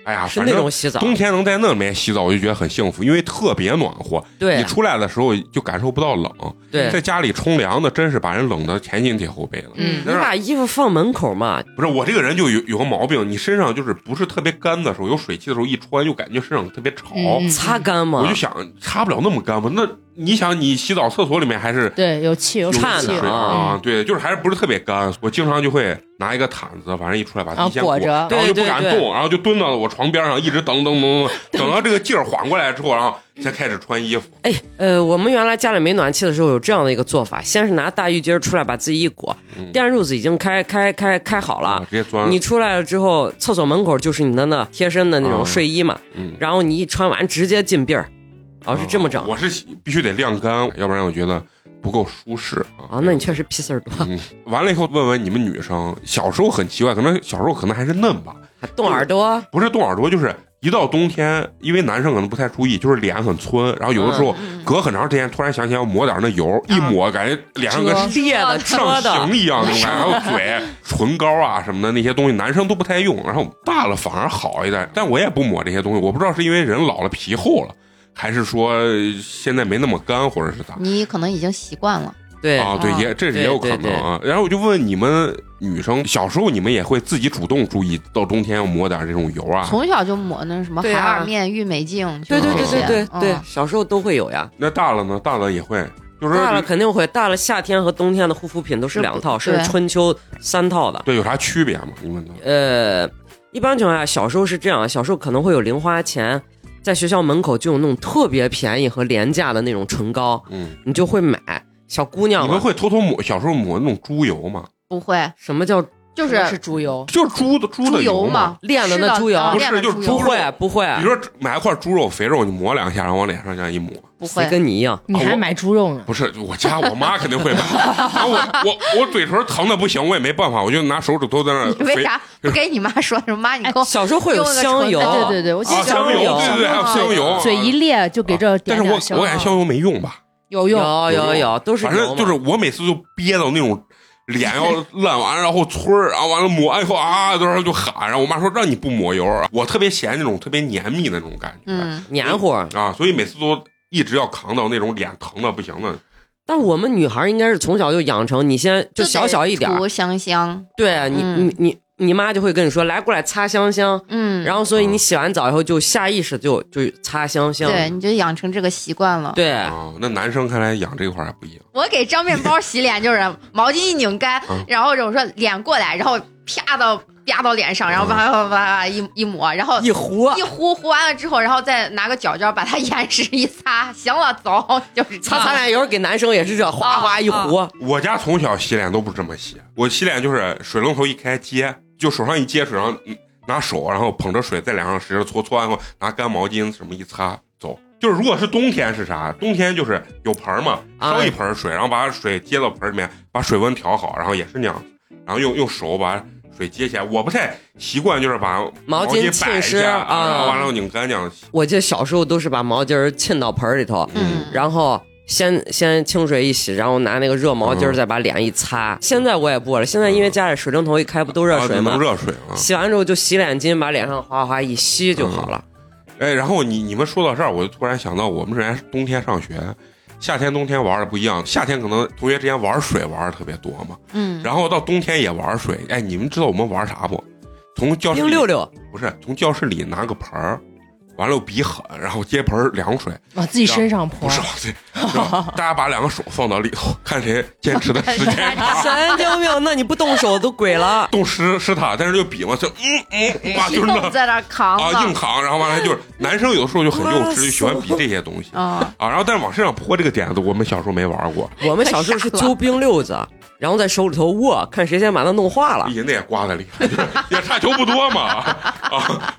哎呀，是反正那种洗澡。冬天能在那里面洗澡，我就觉得很幸福，因为特别暖和。对你出来的时候就感受不到冷，对在，家里冲凉的真是把人冷的前心贴后背了。嗯你把衣服放门口嘛，不是我这个人就有有个毛病，你身上就是不是特别干的时候，有水汽的时候一穿就感觉身上特别潮，嗯擦干嘛我就。想擦不了那么干吧？那你想你洗澡厕所里面还是对，有气有有气颤的啊啊，对，就是还是不是特别干。我经常就会拿一个毯子，反正一出来把自己裹着然后就不敢动，然后就蹲到了我床边上，一直等等等等，等到这个劲儿缓过来之后，然后才开始穿衣服。哎，呃，我们原来家里没暖气的时候有这样的一个做法，先是拿大浴巾出来把自己一裹，嗯电褥子已经开开开开好了啊，直接钻你出来了之后，厕所门口就是你的那贴身的那种睡衣嘛，嗯，然后你一穿完直接进被儿，哦，是这么整我是必须得晾干，要不然我觉得不够舒适啊。啊？那你确实屁事儿多，嗯，完了以后问问你们女生，小时候很奇怪，可能小时候可能还是嫩吧，还动耳朵，不是动耳朵，就是一到冬天，因为男生可能不太注意，就是脸很皴，然后有的时候隔很长时间，突然想起来要抹点那油，一抹感觉脸上跟裂的、上刑一样那种感觉，还有嘴、唇膏啊什么的那些东西，男生都不太用，然后大了反而好一点。但我也不抹这些东西，我不知道是因为人老了皮厚了，还是说现在没那么干，或者是咋。你可能已经习惯了。对，啊，对，啊也这是也有可能啊。然后我就问问你们女生，小时候你们也会自己主动注意到冬天要抹点这种油啊？从小就抹那什么海尔面、郁美净，对对对对对对嗯，小时候都会有呀。那大了呢？大了也会，就是大了肯定会，大了夏天和冬天的护肤品都是两套，甚至春秋三套的。对有啥区别吗？你们都呃，一般情况下，小时候是这样，小时候可能会有零花钱，在学校门口就有那种特别便宜和廉价的那种唇膏，嗯，你就会买。小姑娘，你们会偷偷抹小时候抹那种猪油吗？不会，什么叫就是是猪油，就是猪的猪的油嘛。嘛，炼的那猪油不是就是不猪油会不会，比如说买一块猪肉肥肉，你抹两下，然后往脸上这样一抹，不会。跟你一样？你还买猪肉呢？不是我家我妈肯定会买，然后我我我嘴唇疼的不行，我也没办法，我就拿手指头在那你为啥 不给你妈说什么？妈，你给我小时候会有用香油，对对对，我香油，对对对，还有香油，嘴一裂就给这但是我我感觉香油没用吧，有用，有有有，都是反正就是我每次就憋到那种脸要烂完，然后村儿，然后完了抹完以后啊，到时候就喊，然后我妈说让你不抹油啊，我特别嫌那种特别黏密的那种感觉，嗯，黏糊。啊，所以每次都一直要扛到那种脸疼的不行的。但我们女孩应该是从小就养成，你先就小小一点香香，对你嗯你你你妈就会跟你说来过来擦香香，嗯，然后所以你洗完澡以后就下意识就就擦香香，对，你就养成这个习惯了。对。啊，那男生看来养这块儿还不一样。我给张面包洗脸就是 毛巾一拧干，嗯然后我说脸过来，然后啪到啪到脸上，然后啪啪啪啪一一抹，然后一糊一糊糊完了之后，然后再拿个角角把它 眼屎一擦，行了，走，就是擦擦脸油给男生也是这哗哗一糊，我家从小洗脸都不是这么洗，我洗脸就是水龙头一开接，就手上一接水，然后嗯拿手，然后捧着水在脸上使劲搓，搓完后拿干毛巾什么一擦走。就是如果是冬天是啥？冬天就是有盆儿嘛，啊烧一盆水，然后把水接到盆儿里面，把水温调好，然后也是那样，然后用用手把水接起来。我不太习惯，就是把毛巾巾浸湿啊然后完了拧干这样。我记得小时候都是把毛巾儿浸到盆儿里头，嗯然后先先清水一洗，然后拿那个热毛巾再把脸一擦。现在我也不了，现在因为家里水龙头一开不都热水吗啊？热水啊。洗完之后就洗脸巾，把脸上哗哗一吸就好了。哎，然后你你们说到这儿，我就突然想到，我们之前冬天上学，夏天冬天玩的不一样。夏天可能同学之间玩水玩的特别多嘛，嗯，然后到冬天也玩水。哎，你们知道我们玩啥不？从教室里冰溜溜，不是从教室里拿个盆儿，完了比狠，然后接盆凉水，往自己身上泼不，是往这，然后大家把两个手放到里头，看谁 坚持的时间长。神经病！那你不动手都鬼了。冻湿湿他，但是就比嘛，就嗯嗯 就是那在那扛啊硬，扛，然后完了就是男生有的时候就很幼稚，就喜欢比这些东西。啊，啊，然后但是往身上泼这个点子，我们小时候没玩过，我们小时候是揪冰溜子，然后在手里头握，看谁先把它弄化了。咦，那也刮的厉害，也差球不多嘛。啊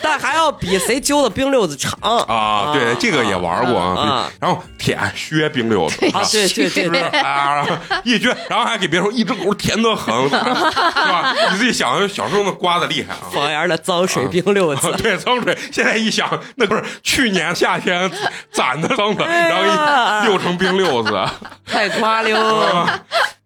但还要比谁揪的冰溜子长啊，对，这个也玩过啊啊。然后舔削冰溜子啊！对对对对，啊，然后一撅，然后还给别人说一只狗舔的很，是吧？你自己想，小时候那刮的厉害啊。方言的脏水冰溜子啊，对，脏水。现在一想，那不是去年夏天攒的脏的，然后一溜成冰溜子。太夸溜。啊，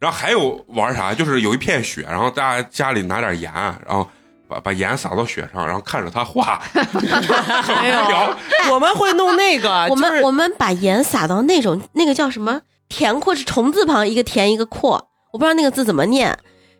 然后还有玩啥？就是有一片雪，然后大家家里拿点盐，然后把把盐撒到雪上，然后看着它化，很无聊。我们会弄那个，我们就是我们把盐撒到那种那个叫什么田阔是虫字旁一个田一个阔，我不知道那个字怎么念，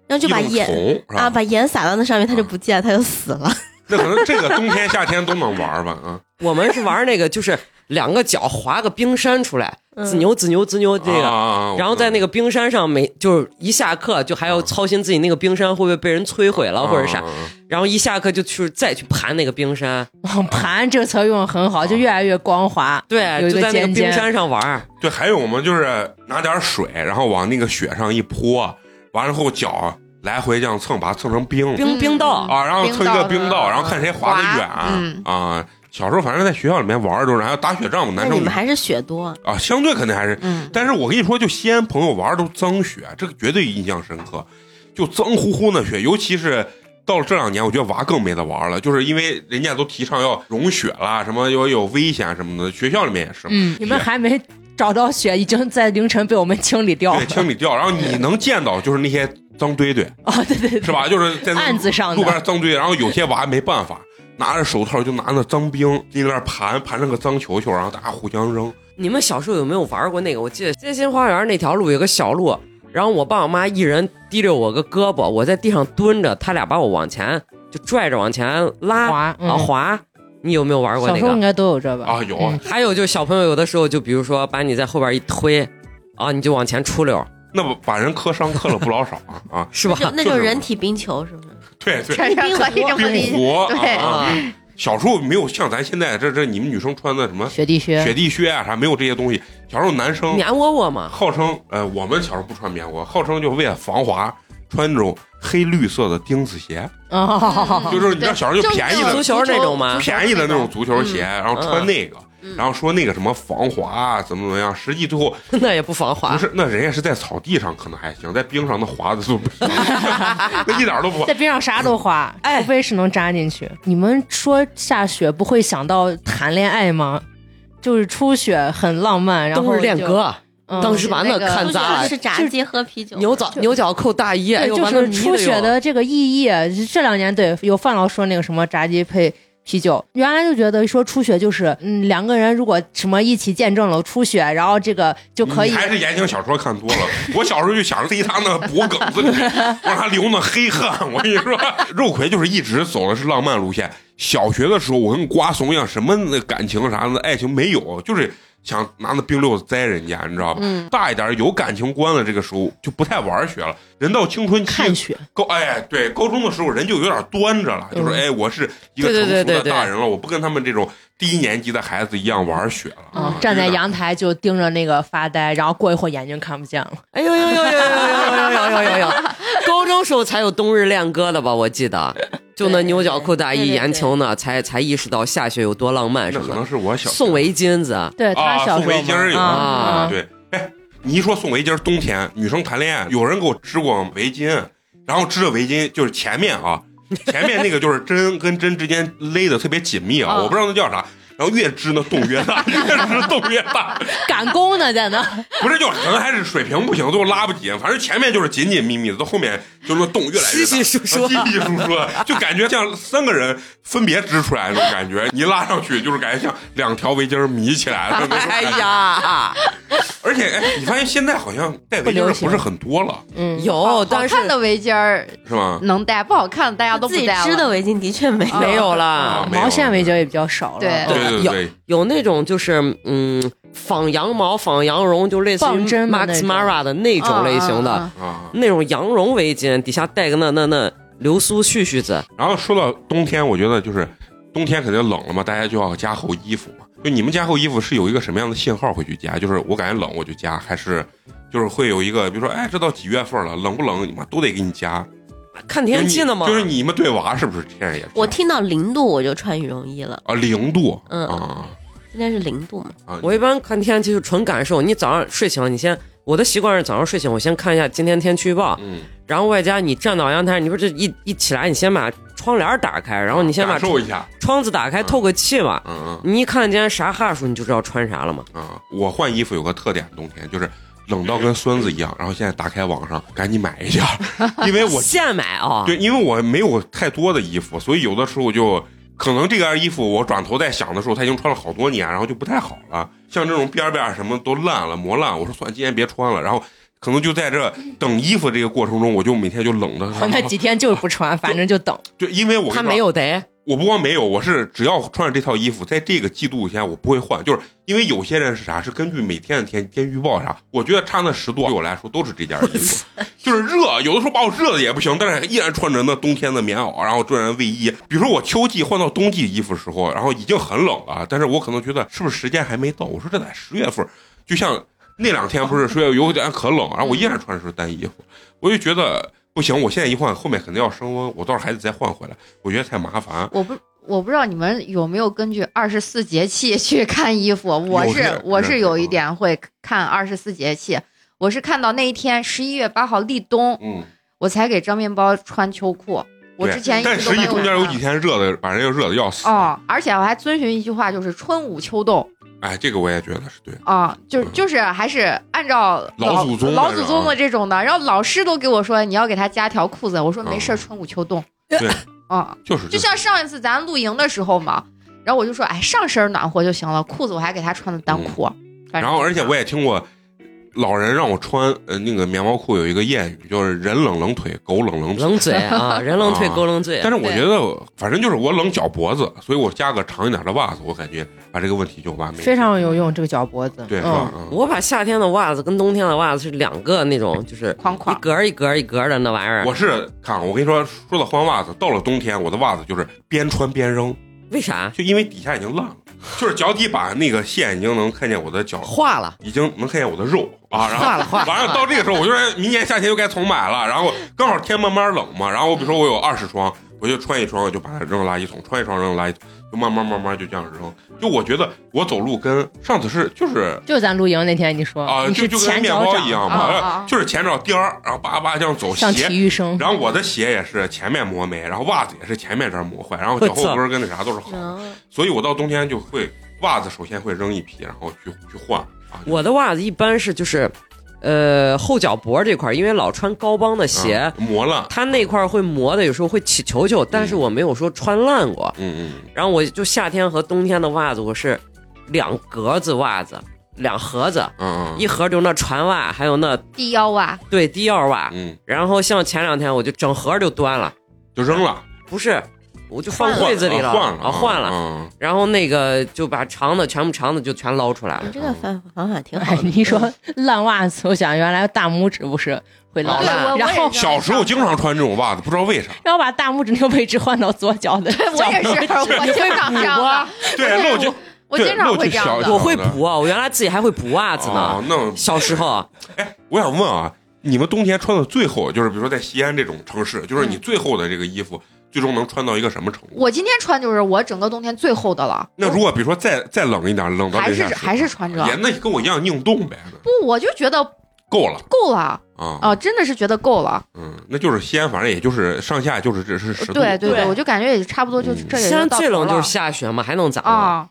然后就把盐啊把盐撒到那上面，它就不见，它就死了。那可能这个冬天夏天都能玩吧？啊，我们是玩那个，就是两个脚滑个冰山出来，嗯。滋牛滋牛滋牛这个。啊然后在那个冰山上每就是一下课就还要操心自己那个冰山会不会被人摧毁了或者啥，啊然后一下课就去再去盘那个冰山，盘这个词用的很好，就越来越光滑。对，就在那个冰山上玩儿。对，还有我们就是拿点水，然后往那个雪上一泼，完了后脚来回这样蹭，把它蹭成冰。冰冰道，啊，然后蹭一个冰道，冰道然后看谁滑得远嗯。啊。小时候反正在学校里面玩的时候，还有打雪仗嘛，那男生你们还是雪多，啊，相对肯定还是嗯，但是我跟你说，就西安朋友玩都脏雪，这个绝对印象深刻，就脏乎乎的雪，尤其是到了这两年，我觉得娃更没得玩了，就是因为人家都提倡要融雪啦，什么要有危险什么的，学校里面也是，嗯，你们还没找到雪，已经在凌晨被我们清理掉了对，。清理掉，然后你能见到就是那些脏堆堆，啊，对对对，是吧？就是在那案子上路边。脏堆，然后有些娃没办法。拿着手套就拿那脏冰在那儿盘盘成个脏球球，然后大家互相扔。你们小时候有没有玩过那个？我记得街心花园那条路有个小路，然后我爸我妈一人提溜我个胳膊，我在地上蹲着，他俩把我往前就拽着往前拉滑嗯啊滑。你有没有玩过那个？小时候应该都有这吧？啊有嗯还有就是小朋友有的时候就比如说把你在后边一推，啊你就往前出溜，那不把人磕伤磕了不老少啊啊！是吧那？就人体冰球，是不是？对对，这是可以这么理冰解，壶对小时候没有像咱现在这这你们女生穿的什么雪地靴，雪地靴啊啥，没有这些东西。小时候男生棉窝窝嘛，号称呃，我们小时候不穿棉窝，号称就为了防滑，穿那种黑绿色的钉子鞋，哦，就是你知道小时候就便宜的足球那种吗便宜的那种足球鞋，然后穿那个，嗯然后说那个什么防滑啊，怎么怎么样，实际最后 那也不防滑。不。是，那人家是在草地上可能还行，在冰上那滑的都不行，那一点都不在冰上啥都滑，哎。除非是能扎进去。你们说下雪不会想到谈恋爱吗？就是初雪很浪漫，然后冬日恋，歌，嗯。当时把那那个看砸了。是，炸鸡喝啤酒，牛角牛角扣大衣，哎，呦，就是初雪的这个意义。这两年对有范老说那个什么炸鸡配啤酒，原来就觉得说初雪就是嗯两个人如果什么一起见证了初雪，然后这个就可以还是言情小说看多了。我小时候就想着塞他那脖梗子里，让他流那黑汗。我跟你说，肉葵就是一直走的是浪漫路线。小学的时候，我跟瓜怂一样，什么感情啥的爱情没有，就是想拿那冰溜子栽人家，你知道吧？嗯大一点有感情观了，这个时候就不太玩雪了。人到青春期看雪。高哎，对，高中的时候人就有点端着了，就是嗯哎，我是一个对成熟对对对的大人了，我不跟他们这种低年级的孩子一样玩雪了。站在阳台就盯着那个发呆，然后过一会儿眼睛看不见了。哎呦呦呦呦呦呦呦呦呦呦呦！高中时候才有冬日恋歌的吧？我记得，就那牛角裤大衣言情呢，才才意识到下雪有多浪漫什么的。那可能是我小送围巾子，对他啊，送小时候围巾儿有。嘛啊。啊，对，哎，你一说送围巾儿，冬天女生谈恋爱，有人给我织过围巾，然后织的围巾就是前面啊，前面那个就是针跟针之间勒的特别紧密啊，啊 我不知道那叫啥。然后越织呢洞越大，越织洞越大，赶工呢在那。不是就可能还是水平不行，最后拉不紧，反正前面就是紧紧密密的，到后面就是那洞越来越大，稀稀疏疏稀稀疏疏，就感觉像三个人分别织出来那种感觉，你拉上去就是感觉像两条围巾儿迷起来了哎。呀，而且哎，你发现现在好像戴围巾的不是很多了，嗯，有，好但是看的围巾儿是吗？能戴，不好看的大家都自己不戴了。织的围巾的确没有。没有了啊。有毛线围巾也比较少了。对对对有，有那种就是嗯仿羊毛、仿羊绒，就类似于真 Max Mara 的那种类型的。那种羊绒围巾，底下带个那那那流苏絮絮子。然后说到冬天，我觉得就是冬天肯定冷了嘛，大家就要加厚衣服嘛。就你们加厚衣服是有一个什么样的信号会去加？就是我感觉冷我就加，还是就是会有一个，比如说哎，这到几月份了，冷不冷？你妈都得给你加。看天气呢吗，就是你们对娃是不是现在也是？我听到零度我就穿羽绒衣了，啊零度，嗯。啊。今天是零度嘛，啊，我一般看天气就纯感受。你早上睡醒，你先我的习惯是早上睡醒，我先看一下今天天气预报，嗯，然后外加你站到阳台，你不是这一一起来，你先把窗帘打开，然后你先把感受一下，窗子打开透个气嘛。嗯嗯。你一看今天啥哈数，你就知道穿啥了嘛。啊，我换衣服有个特点，冬天就是冷到跟孙子一样，然后现在打开网上赶紧买一件，因为我现买啊，对，因为我没有太多的衣服，所以有的时候就可能这件衣服我转头再想的时候，他已经穿了好多年，然后就不太好了。像这种边边什么都烂了、磨烂，我说算了，今天别穿了。然后可能就在这等衣服这个过程中，我就每天就冷的。那几天就是不穿，反正就等。对，因为我跟他没有得，我不光没有，我是只要穿上这套衣服，在这个季度以前我不会换，就是因为有些人是啥，是根据每天的天天气预报啥，我觉得差那十度对我来说都是这件衣服，就是热，有的时候把我热的也不行，但是依然穿着那冬天的棉袄，然后穿着卫衣。比如说我秋季换到冬季衣服的时候，然后已经很冷了，但是我可能觉得是不是时间还没到？我说这在十月份，就像那两天不是说有点可冷，然后我依然穿的是单衣服，我就觉得。不行，我现在一换，后面肯定要升温，我到时候还得再换回来，我觉得太麻烦。我不我不知道你们有没有根据二十四节气 去看衣服，我是我是有一点会看二十四节气，我是看到那一天十一月八号立冬，嗯，我才给张面包穿秋裤。我之前但实际中间有几天热的，把人又热的要死。哦，而且我还遵循一句话，就是春捂秋冻哎，这个我也觉得是对。啊，就是就是还是按照老祖宗的老祖宗的这种的。然后老师都给我说你要给他加条裤子，我说没事春捂秋冻。对，啊，就是就像上一次咱露营的时候嘛，然后我就说，哎，上身暖和就行了，裤子我还给他穿的单裤。嗯然后而且我也听过老人让我穿呃那个棉毛裤有一个谚语，就是人冷冷腿，狗冷冷嘴。冷嘴啊，人冷腿，啊狗冷嘴但。是我觉得反正就是我冷脚脖子，所以我加个长一点的袜子，我感觉把这个问题就完美。非常有用，这个脚脖子。对，是吧嗯，？嗯我把夏天的袜子跟冬天的袜子是两个那种，就是一框一格一格一格的那玩意儿。我是看我跟你说，说到换袜子，到了冬天，我的袜子就是边穿边扔，为啥就因为底下已经烂了，就是脚底板那个线已经能看见我的脚，化了？已经能看见我的肉啊，然后化了化了完了到这个时候，我就说明年夏天又该重买了，然后刚好天慢慢冷嘛，然后我比如说我有二十双，我就穿一双，我就把它扔垃圾桶，穿一双扔垃圾桶，就慢慢慢慢就这样扔。就我觉得我走路跟上次是就是就咱露营那天你说啊，你就就跟面包一样嘛，啊啊就是前脚颠儿，然后叭叭这样走像鞋体育生，然后我的鞋也是前面磨没，然后袜子也是前面这儿磨坏，然后脚后跟儿跟那啥都是好所以我到冬天就会袜子首先会扔一批，然后去去换啊。我的袜子一般是就是，呃，后脚脖这块儿，因为老穿高帮的鞋，啊磨了，它那块儿会磨的，有时候会起球球，但是我没有说穿烂过。嗯嗯，然后我就夏天和冬天的袜子，我是两格子袜子，两盒子，嗯嗯。一盒就那船袜，还有那低腰袜，对低腰袜。嗯，然后像前两天我就整盒就端了，就扔了，不是，我就放柜子里了，啊换了啊换了。嗯，然后那个就把长的全部长的就全捞出来了。你。这个方方法挺好你说烂袜子，我想原来大拇指不是会烂，然后小时候经常穿这种袜子，不知道为啥，然后把大拇指那个位置换到左脚的我也是，我经常这样的，对，我就我经常会这样我会补啊，我原来自己还会补袜子哦呢。，那小时候，哎，我想问啊，你们冬天穿的最厚，就是比如说在西安这种城市，就是你最厚的这个衣服，最终能穿到一个什么程度？我今天穿就是我整个冬天最厚的了。那如果比如说再再冷一点，冷到还是还是穿着也那跟我一样硬冻呗，不，我就觉得够了够了啊啊，真的是觉得够了。嗯，那就是西安，反正也就是上下就是只是十度。对对对对，我就感觉也差不多，就嗯这也西安最冷就是下雪嘛，还能咋呢？啊，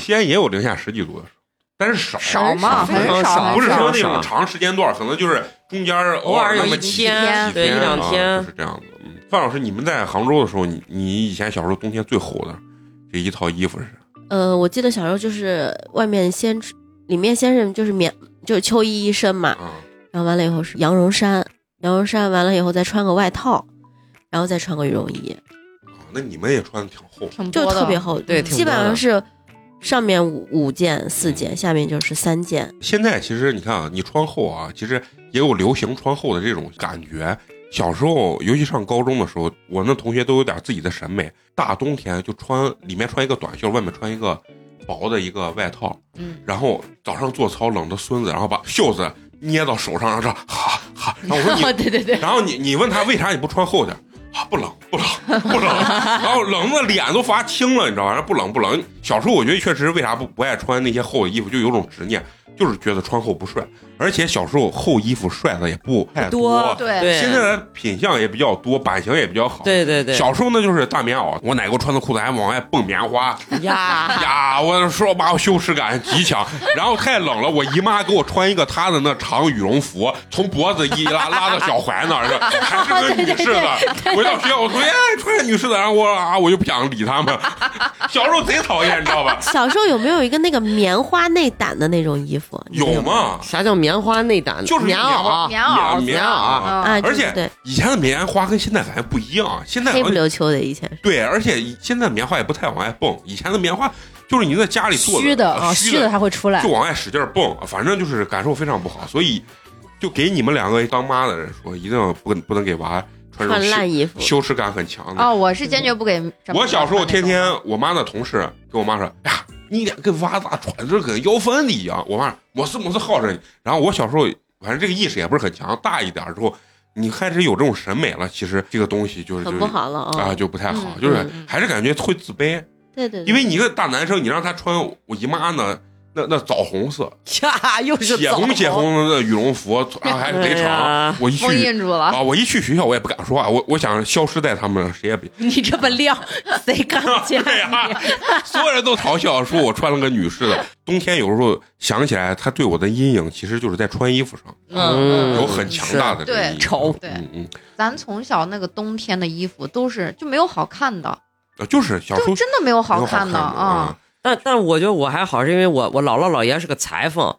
西安也有零下十几度的时候，但是少少嘛，非常很少很少不是说那种长时间段，可能就是中间偶尔有一那么几天对一两啊天就是这样子。嗯，范老师，你们在杭州的时候，你你以前小时候冬天最厚的这一套衣服是啥？呃，我记得小时候就是外面先里面先是就是棉就是秋衣一身嘛，啊，然后完了以后是羊绒衫，羊绒衫完了以后再穿个外套，然后再穿个羽绒衣，哦那你们也穿的挺厚。就挺多的特别厚，对基本上是上面五五件四件，下面就是三件。现在其实你看啊，你穿厚啊，其实也有流行穿厚的这种感觉。小时候，尤其上高中的时候，我那同学都有点自己的审美。大冬天就穿里面穿一个短袖，外面穿一个薄的一个外套，嗯，然后早上做操冷的孙子，然后把袖子捏到手上，然后说哈哈。然后我说你，对对对，然后你你问他为啥你不穿厚点？啊，不冷不冷不冷，然后冷的脸都发青了，你知道吧？不冷不冷。小时候我觉得确实为啥不不爱穿那些厚的衣服，就有种执念，就是觉得穿厚不帅。而且小时候厚衣服帅的也不太多对对现在的品相也比较多，版型也比较好。对对对，小时候呢就是大棉袄，我奶给我穿的裤子还往外蹦棉花，呀，呀，我说妈，我羞耻感极强。然后太冷了，我姨妈给我穿一个她的那长羽绒服，从脖子一拉拉到脚踝那儿，还是个女士的。回到学校，我同学哎穿个女士的，然后我啊我就不想理他们。小时候贼讨厌，你知道吧？小时候有没有一个那个棉花内胆的那种衣服？有吗？啥叫棉花内胆？就是棉袄，棉袄棉袄。啊啊，而且对，以前的棉花跟现在感觉不一样，现在黑不溜秋的以前。对，而且现在棉花也不太往外蹦，以前的棉花就是你在家里做虚的啊，虚虚的它会出来就。往外使劲蹦，反正就是感受非常不好，所以就给你们两个当妈的人说，一定不不能给娃穿烂衣服，羞耻感很强的。哦，我是坚决不给。我小时候天天我妈的同事跟我妈说，哎呀，你俩跟娃咋穿着跟要饭的一样？我妈说我是我是好着呢。然后我小时候反正这个意识也不是很强，大一点儿之后。你开始有这种审美了，其实这个东西就是不好了啊，啊。就不太好，嗯就是还是感觉会自卑，对对，对因为你一个大男生，你让他穿我姨妈那那那枣红色，呀，又是血红血红的羽绒服，还贼哎长呀。我一去印住了。啊，我一去学校我也不敢说话，我我想消失在他们谁也别。你这么亮，谁敢 见对呀、你？所有人都嘲笑说我穿了个女士的。冬天有时候想起来，他对我的阴影其实就是在穿衣服上嗯有很强大的这个对阴影丑对嗯嗯，咱从小那个冬天的衣服都是就没有好看的，呃就是小时候就真的没有好看的啊啊。。但但我觉得我还好，是因为我我姥姥姥爷是个裁缝，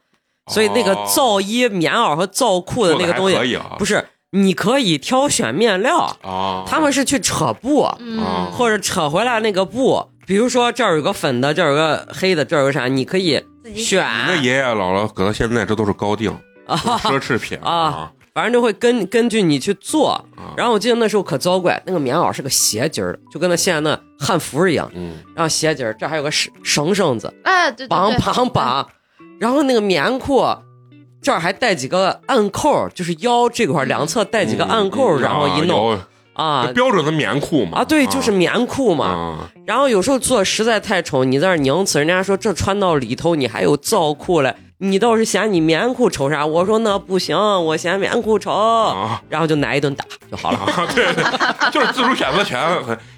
所以那个哦造衣棉袄和造裤的那个东西，不是你可以挑选面料，啊，他们是去扯布，嗯，或者扯回来那个布，比如说这儿有个粉的，这儿有个黑的，这儿有个啥，你可以自己选，你那爷爷姥姥搁到现在这都是高定啊，奢侈品啊反正就会根根据你去做。啊。然后我记得那时候可糟怪，那个棉袄是个斜襟儿的，就跟那现在那汉服一样，嗯。然后斜襟儿，这还有个绳绳绳子，哎，对对绑对，绑绑，然后那个棉裤这儿还带几个暗扣，就是腰这块儿两侧带几个暗扣，嗯然后一弄。啊啊。标准的棉裤嘛。啊，对，就是棉裤嘛。啊。然后有时候做实在太丑，你在那儿拧死，人家说这穿到里头你还有皂裤嘞，你倒是嫌你棉裤丑啥？我说那不行，我嫌棉裤丑，啊然后就挨一顿打就好了。啊！对 对，就是自主选择权。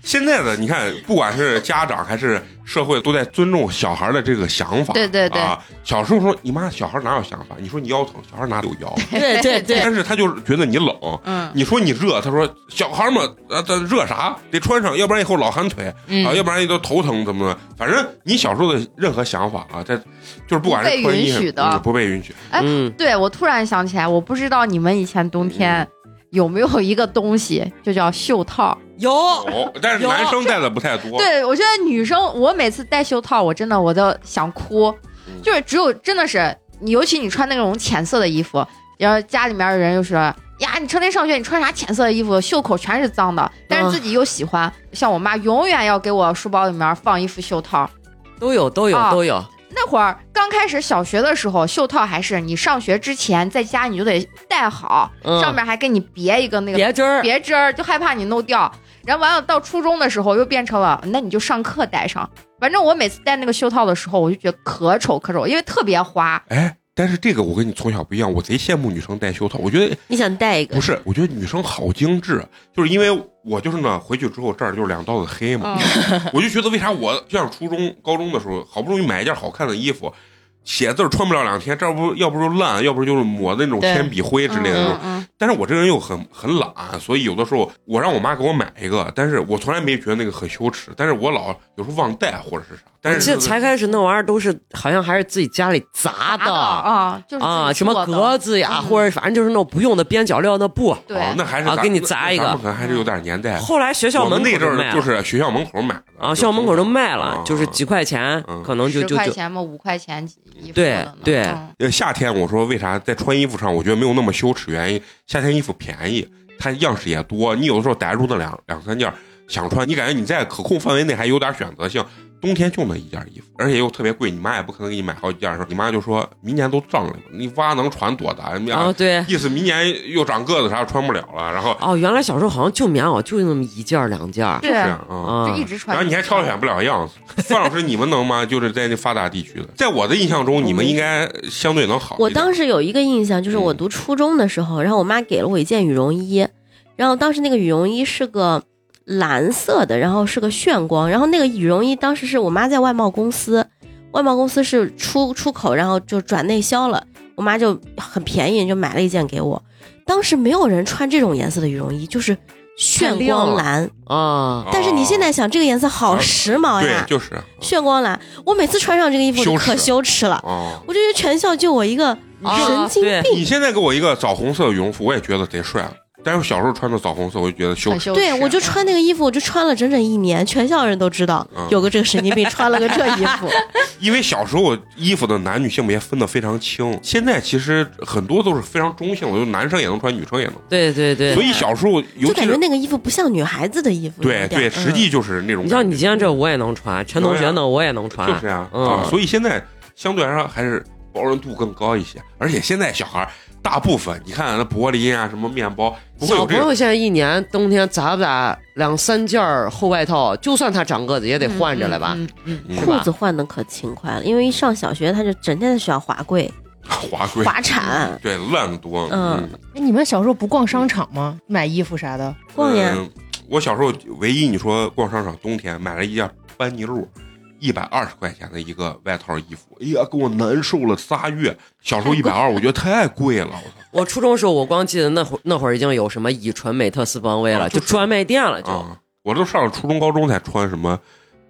现在的你看，不管是家长还是社会，都在尊重小孩的这个想法。对对对啊，小时候说你妈小孩哪有想法？你说你腰疼，小孩哪有腰？对对对，但是他就是觉得你冷，嗯，你说你热，他说小孩嘛，呃，这热啥？得穿上，要不然以后老寒腿、嗯啊，要不然都头疼怎么的？反正你小时候的任何想法啊，在就是不管是穿衣允许的嗯不被允许。哎嗯，对我突然想起来，我不知道你们以前冬天有没有一个东西，就叫袖套。有有，但是男生戴的不太多。对，我觉得女生，我每次戴袖套，我真的我都想哭，嗯就是只有真的是你，尤其你穿那种浅色的衣服，然后家里面的人就说呀，你成天上学，你穿啥浅色的衣服，袖口全是脏的，但是自己又喜欢。像我妈永远要给我书包里面放一副袖套。都有都有啊都有，那会儿刚开始小学的时候，袖套还是你上学之前在家你就得戴好，嗯上面还给你别一个那个别针儿，别针儿，就害怕你弄掉。然后完了到初中的时候又变成了，那你就上课戴上。反正我每次戴那个袖套的时候，我就觉得可丑可丑，因为特别花。哎，但是这个我跟你从小不一样，我贼羡慕女生戴袖套。我觉得你想戴一个不？是，我觉得女生好精致，就是因为我就是呢，回去之后这儿就是两道子黑嘛，嗯，我就觉得为啥我像初中、高中的时候，好不容易买一件好看的衣服，写字穿不了两天，这不要不就烂，要不就是抹的那种铅笔灰之类的但是我这人又很很懒，所以有的时候我让我妈给我买一个，但是我从来没觉得那个很羞耻，但是我老有时候忘带或者是啥，但是这才开始那玩意儿都是好像还是自己家里砸嗯，的啊，就是啊，什么格子呀，嗯或者反正就是那种不用的边角料的布。对哦，那还是啊给你砸一个可能还是有点年代。后来学校门口儿就是学校门口买的啊，学校门口都卖了啊，就是几块钱嗯，可能就十就就块钱嘛，五块钱衣服对对夏天我说为啥在穿衣服上，我觉得没有那么羞耻，原因夏天衣服便宜，它样式也多，你有的时候逮住那两两三件想穿，你感觉你在可控范围内还有点选择性。冬天就那一件衣服，而且又特别贵，你妈也不可能给你买好几件时候你妈就说明年都脏了，你娃能穿多大？你啊，对。意思明年又长个子啥穿不了了，然后哦，原来小时候好像就棉袄就那么一件两件儿对这样啊。啊就一直穿。然后你还挑选不了样子，范老师你们能吗？就是在那发达地区的，在我的印象中，你们应该相对能好我。当时有一个印象，就是我嗯读初中的时候，然后我妈给了我一件羽绒衣，然后当时那个羽绒衣是个蓝色的，然后是个炫光，然后那个羽绒衣当时是我妈在外贸公司，外贸公司是出出口，然后就转内销了，我妈就很便宜就买了一件给我。当时没有人穿这种颜色的羽绒衣，就是炫光蓝。啊，但是你现在想，这个颜色好时髦呀对呀，，就是炫光蓝。我每次穿上这个衣服就可羞耻了，哦。我就觉得全校就我一个啊神经对病。你现在给我一个枣红色的羽绒服，我也觉得贼帅。但是我小时候穿的枣红色，我就觉得羞对，我就穿那个衣服，我就穿了整整一年，全校人都知道嗯有个这个神经病穿了个这衣服。因为小时候衣服的男女性别分得非常清，现在其实很多都是非常中性的，就男生也能穿，女生也能穿。对对对所。以小时候，尤其就感觉那个衣服不像女孩子的衣服，对对，实际就是那种像你今天这我也能穿，陈同学呢我也能穿，就是呀、嗯啊，所以现在相对来说还是包容度更高一些。而且现在小孩儿大部分，你看那柏林啊，什么面包，不会小有这种。朋友现在一年冬天咋不咋两三件儿厚外套，就算他长个子也得换着来吧？嗯嗯裤子换的可勤快了，因为一上小学他就整天在学校滑跪、滑跪，滑铲，对，烂的多。嗯哎你们小时候不逛商场吗？买衣服啥的？逛呀。嗯我小时候唯一你说逛商场，冬天买了一件班尼路，一百二十块钱的一个外套衣服，哎呀，给我难受了仨月。小时候一百二，我觉得太贵了，我操！我初中时候，我光记得那会儿那会儿已经有什么乙醇、美特斯邦威了，啊就专卖店了，就。啊，我都上了初中、高中才穿什么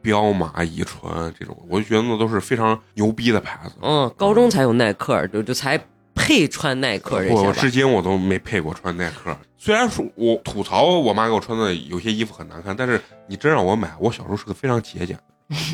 彪马、乙醇这种，我就觉得那都是非常牛逼的牌子。嗯，高中才有耐克，就就才配穿耐克这些。我至今我都没配过穿耐克。虽然说我吐槽我妈给我穿的有些衣服很难看，但是你真让我买，我小时候是个非常节俭的，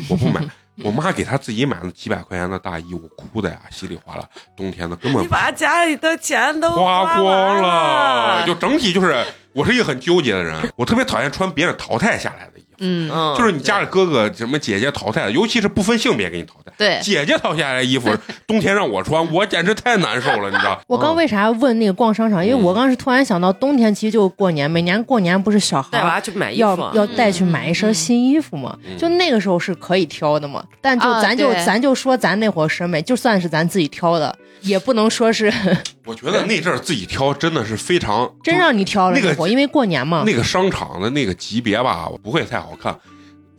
我不买。我妈给她自己买了几百块钱的大衣，我哭的呀，稀里哗啦。冬天的根本你把家里的钱都花光，了，就整体就是我是一个很纠结的人，我特别讨厌穿别人淘汰下来的衣服。嗯，嗯，就是你家里哥哥什么姐姐淘汰的，尤其是不分性别给你淘汰。对，姐姐淘汰下来的衣服，冬天让我穿，我简直太难受了，你知道？我刚为啥问那个逛商场？因为我刚是突然想到，冬天其实就过年，每年过年不是小孩带娃去买衣要服，要带去买一身新衣服嘛？嗯就那个时候是可以挑的嘛。但就啊咱就、咱就说咱那会儿审美，就算是咱自己挑的，也不能说是我觉得那阵儿自己挑真的是非常 真让你挑了那个因为过年嘛。那个商场的那个级别吧，不会太好看。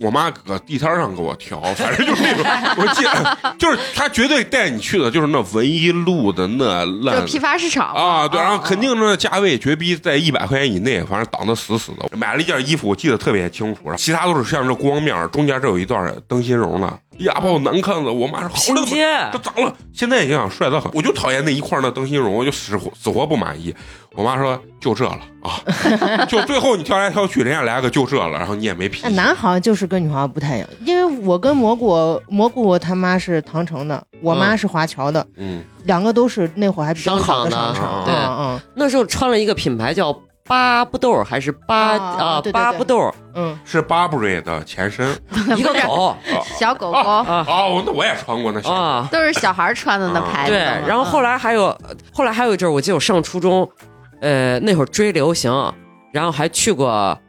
我妈搁地摊上给我挑，反正就是那种，我记得就是她绝对带你去的，就是那文一路的那就烂批发市场啊，对，然后哦肯定那价位绝逼在一百块钱以内，反正挡得死死的。买了一件衣服，我记得特别清楚，其他都是像这光面，中间这有一段灯芯绒的，呀，把我难看的，我妈说好了，拼接，这咋了？现在想想帅得很，我就讨厌那一块那灯芯绒，我就死活死活不满意。我妈说就这了啊，就最后你挑来挑去，人家来个就这了，然后你也没脾哎气。男孩就是跟女孩不太一样，因为我跟蘑菇，蘑菇他妈是唐城的，我妈是华侨的，嗯，两个都是那会儿还比较好的商商场的场。对嗯那时候穿了一个品牌叫巴布豆还是巴啊巴布豆，嗯是 Burberry 的前身一个狗 小狗狗啊哦，那我也穿过那鞋。啊。都是小孩穿的那牌子对。，然后后来还有，后来还有一阵儿，我记得我上初中，呃，那会儿追流行，然后还去过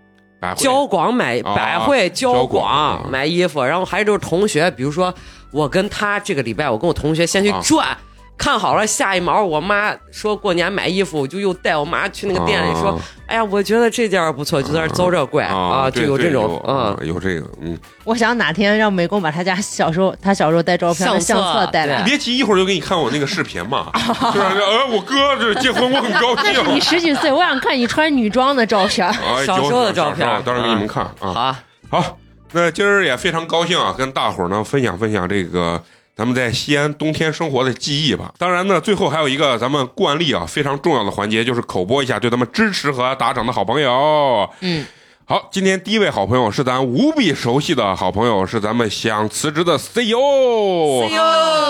交广买啊百汇交交广买衣服，然后还有就是同学，比如说我跟他这个礼拜，我跟我同学先去啊转。看好了下一毛，我妈说过年买衣服，我就又带我妈去那个店里说，啊哎呀，我觉得这件不错，就在那儿走这怪啊，就有这种有嗯，有这个嗯，我想哪天让美工把他家小时候他小时候带照片的相册相册带你来。别急，一会儿就给你看我那个视频嘛，就是呃，我哥这结婚，我很高那是兴。你十几岁，我想看你穿女装的照片。啊，小时候的照片有到时候给你们看啊。好，好，那今儿也非常高兴啊，跟大伙儿呢分享分享这个咱们在西安冬天生活的记忆吧。当然呢，最后还有一个咱们惯例啊非常重要的环节，就是口播一下对咱们支持和打赏的好朋友。嗯，好，今天第一位好朋友是咱无比熟悉的好朋友，是咱们想辞职的 CEO，CEO。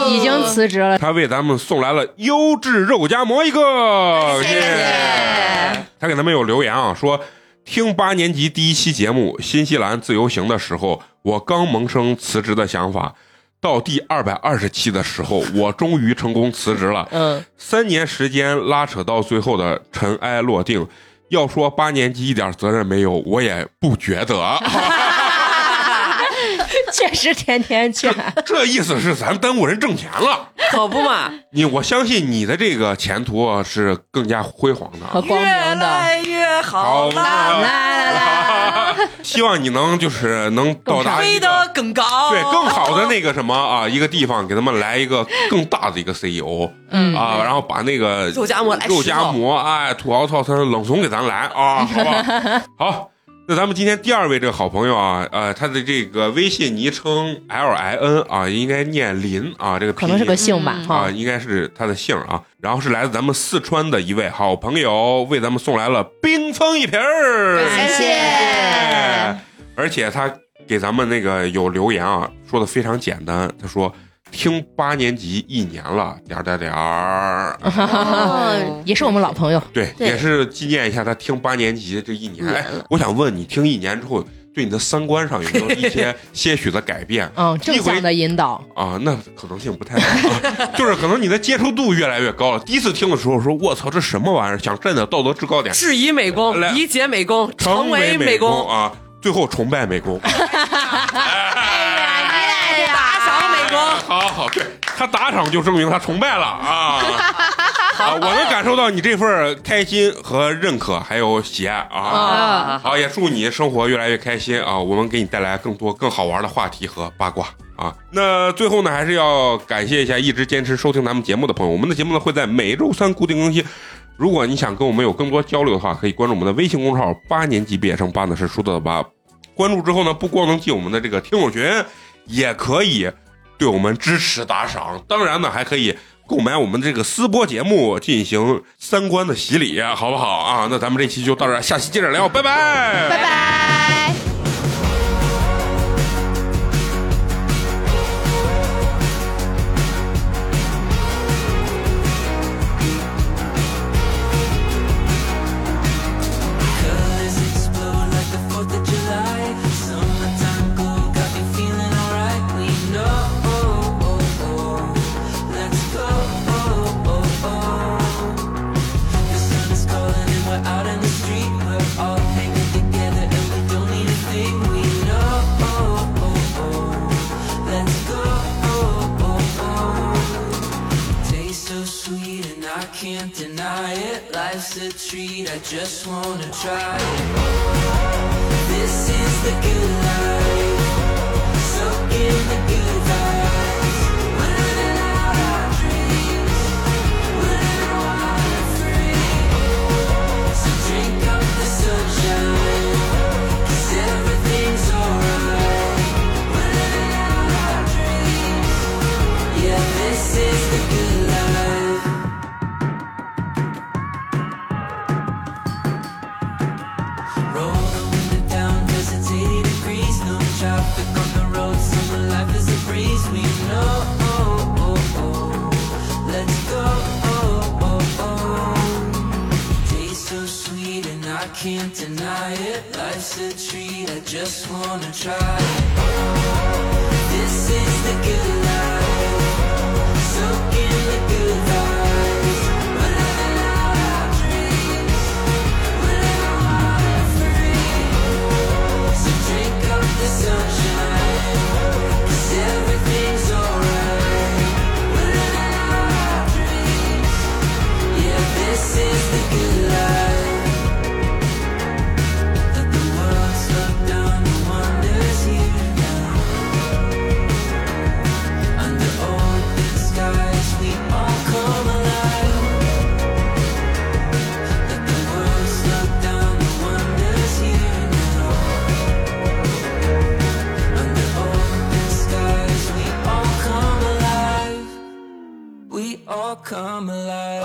已经辞职了，他为咱们送来了优质肉夹馍一个，谢谢他给咱们有留言啊，说听八年级第一期节目《新西兰自由行》的时候，我刚萌生辞职的想法。到第二百二十期的时候，我终于成功辞职了。嗯，三年时间拉扯到最后的尘埃落定，要说八年级一点责任没有，我也不觉得。确实天天去。这意思是咱耽误人挣钱了。可不嘛，你我相信你的这个前途啊是更加辉煌的。和光越明的。来越好好啦，来来来，希望你能就是能到达一飞个得更高，对更好的那个什么啊，一个地方给他们来一个更大的一个 CEO 嗯。啊，然后把那个肉夹馍来肉夹馍哎土豪套餐冷怂给咱来啊，好不好？好。那咱们今天第二位这个好朋友啊，呃，他的这个微信昵称 L I N 啊，应该念林啊，这个可能是个姓吧哈啊，。应该是他的姓啊。然后是来自咱们四川的一位好朋友，为咱们送来了冰封一瓶儿，感谢而且他给咱们那个有留言啊，说的非常简单，他说听八年级一年了，点儿点儿点儿。哦，也是我们老朋友，对，对也是纪念一下他听八年级这一年。我想问你，听一年之后，对你的三观上有没有一些些许的改变？嗯，正向的引导。啊，那可能性不太大、啊，就是可能你的接受度越来越高了。第一次听的时候说，我操，这什么玩意儿？想站在道德制高点，质疑美工，理解美工，成为为美工啊，最后崇拜美工。好好，对他打赏就证明他崇拜了啊！啊，我能感受到你这份开心和认可，还有喜爱啊！啊，好，也祝你生活越来越开心啊！我们给你带来更多更好玩的话题和八卦啊！那最后呢，还是要感谢一下一直坚持收听咱们节目的朋友。我们的节目呢会在每周三固定更新。如果你想跟我们有更多交流的话，可以关注我们的微信公众号“八年级毕业生”，八呢是数字的八。关注之后呢，不光能进我们的这个听友群，也可以对我们支持打赏。当然呢，还可以购买我们这个私播节目，进行三观的洗礼，好不好啊？那咱们这期就到这，下期接着聊，拜拜，拜拜。that's a treat, I just wanna try This is the good life. Soak in the can't deny it. Life's a treat, I just wanna try. This is the good life. come alive.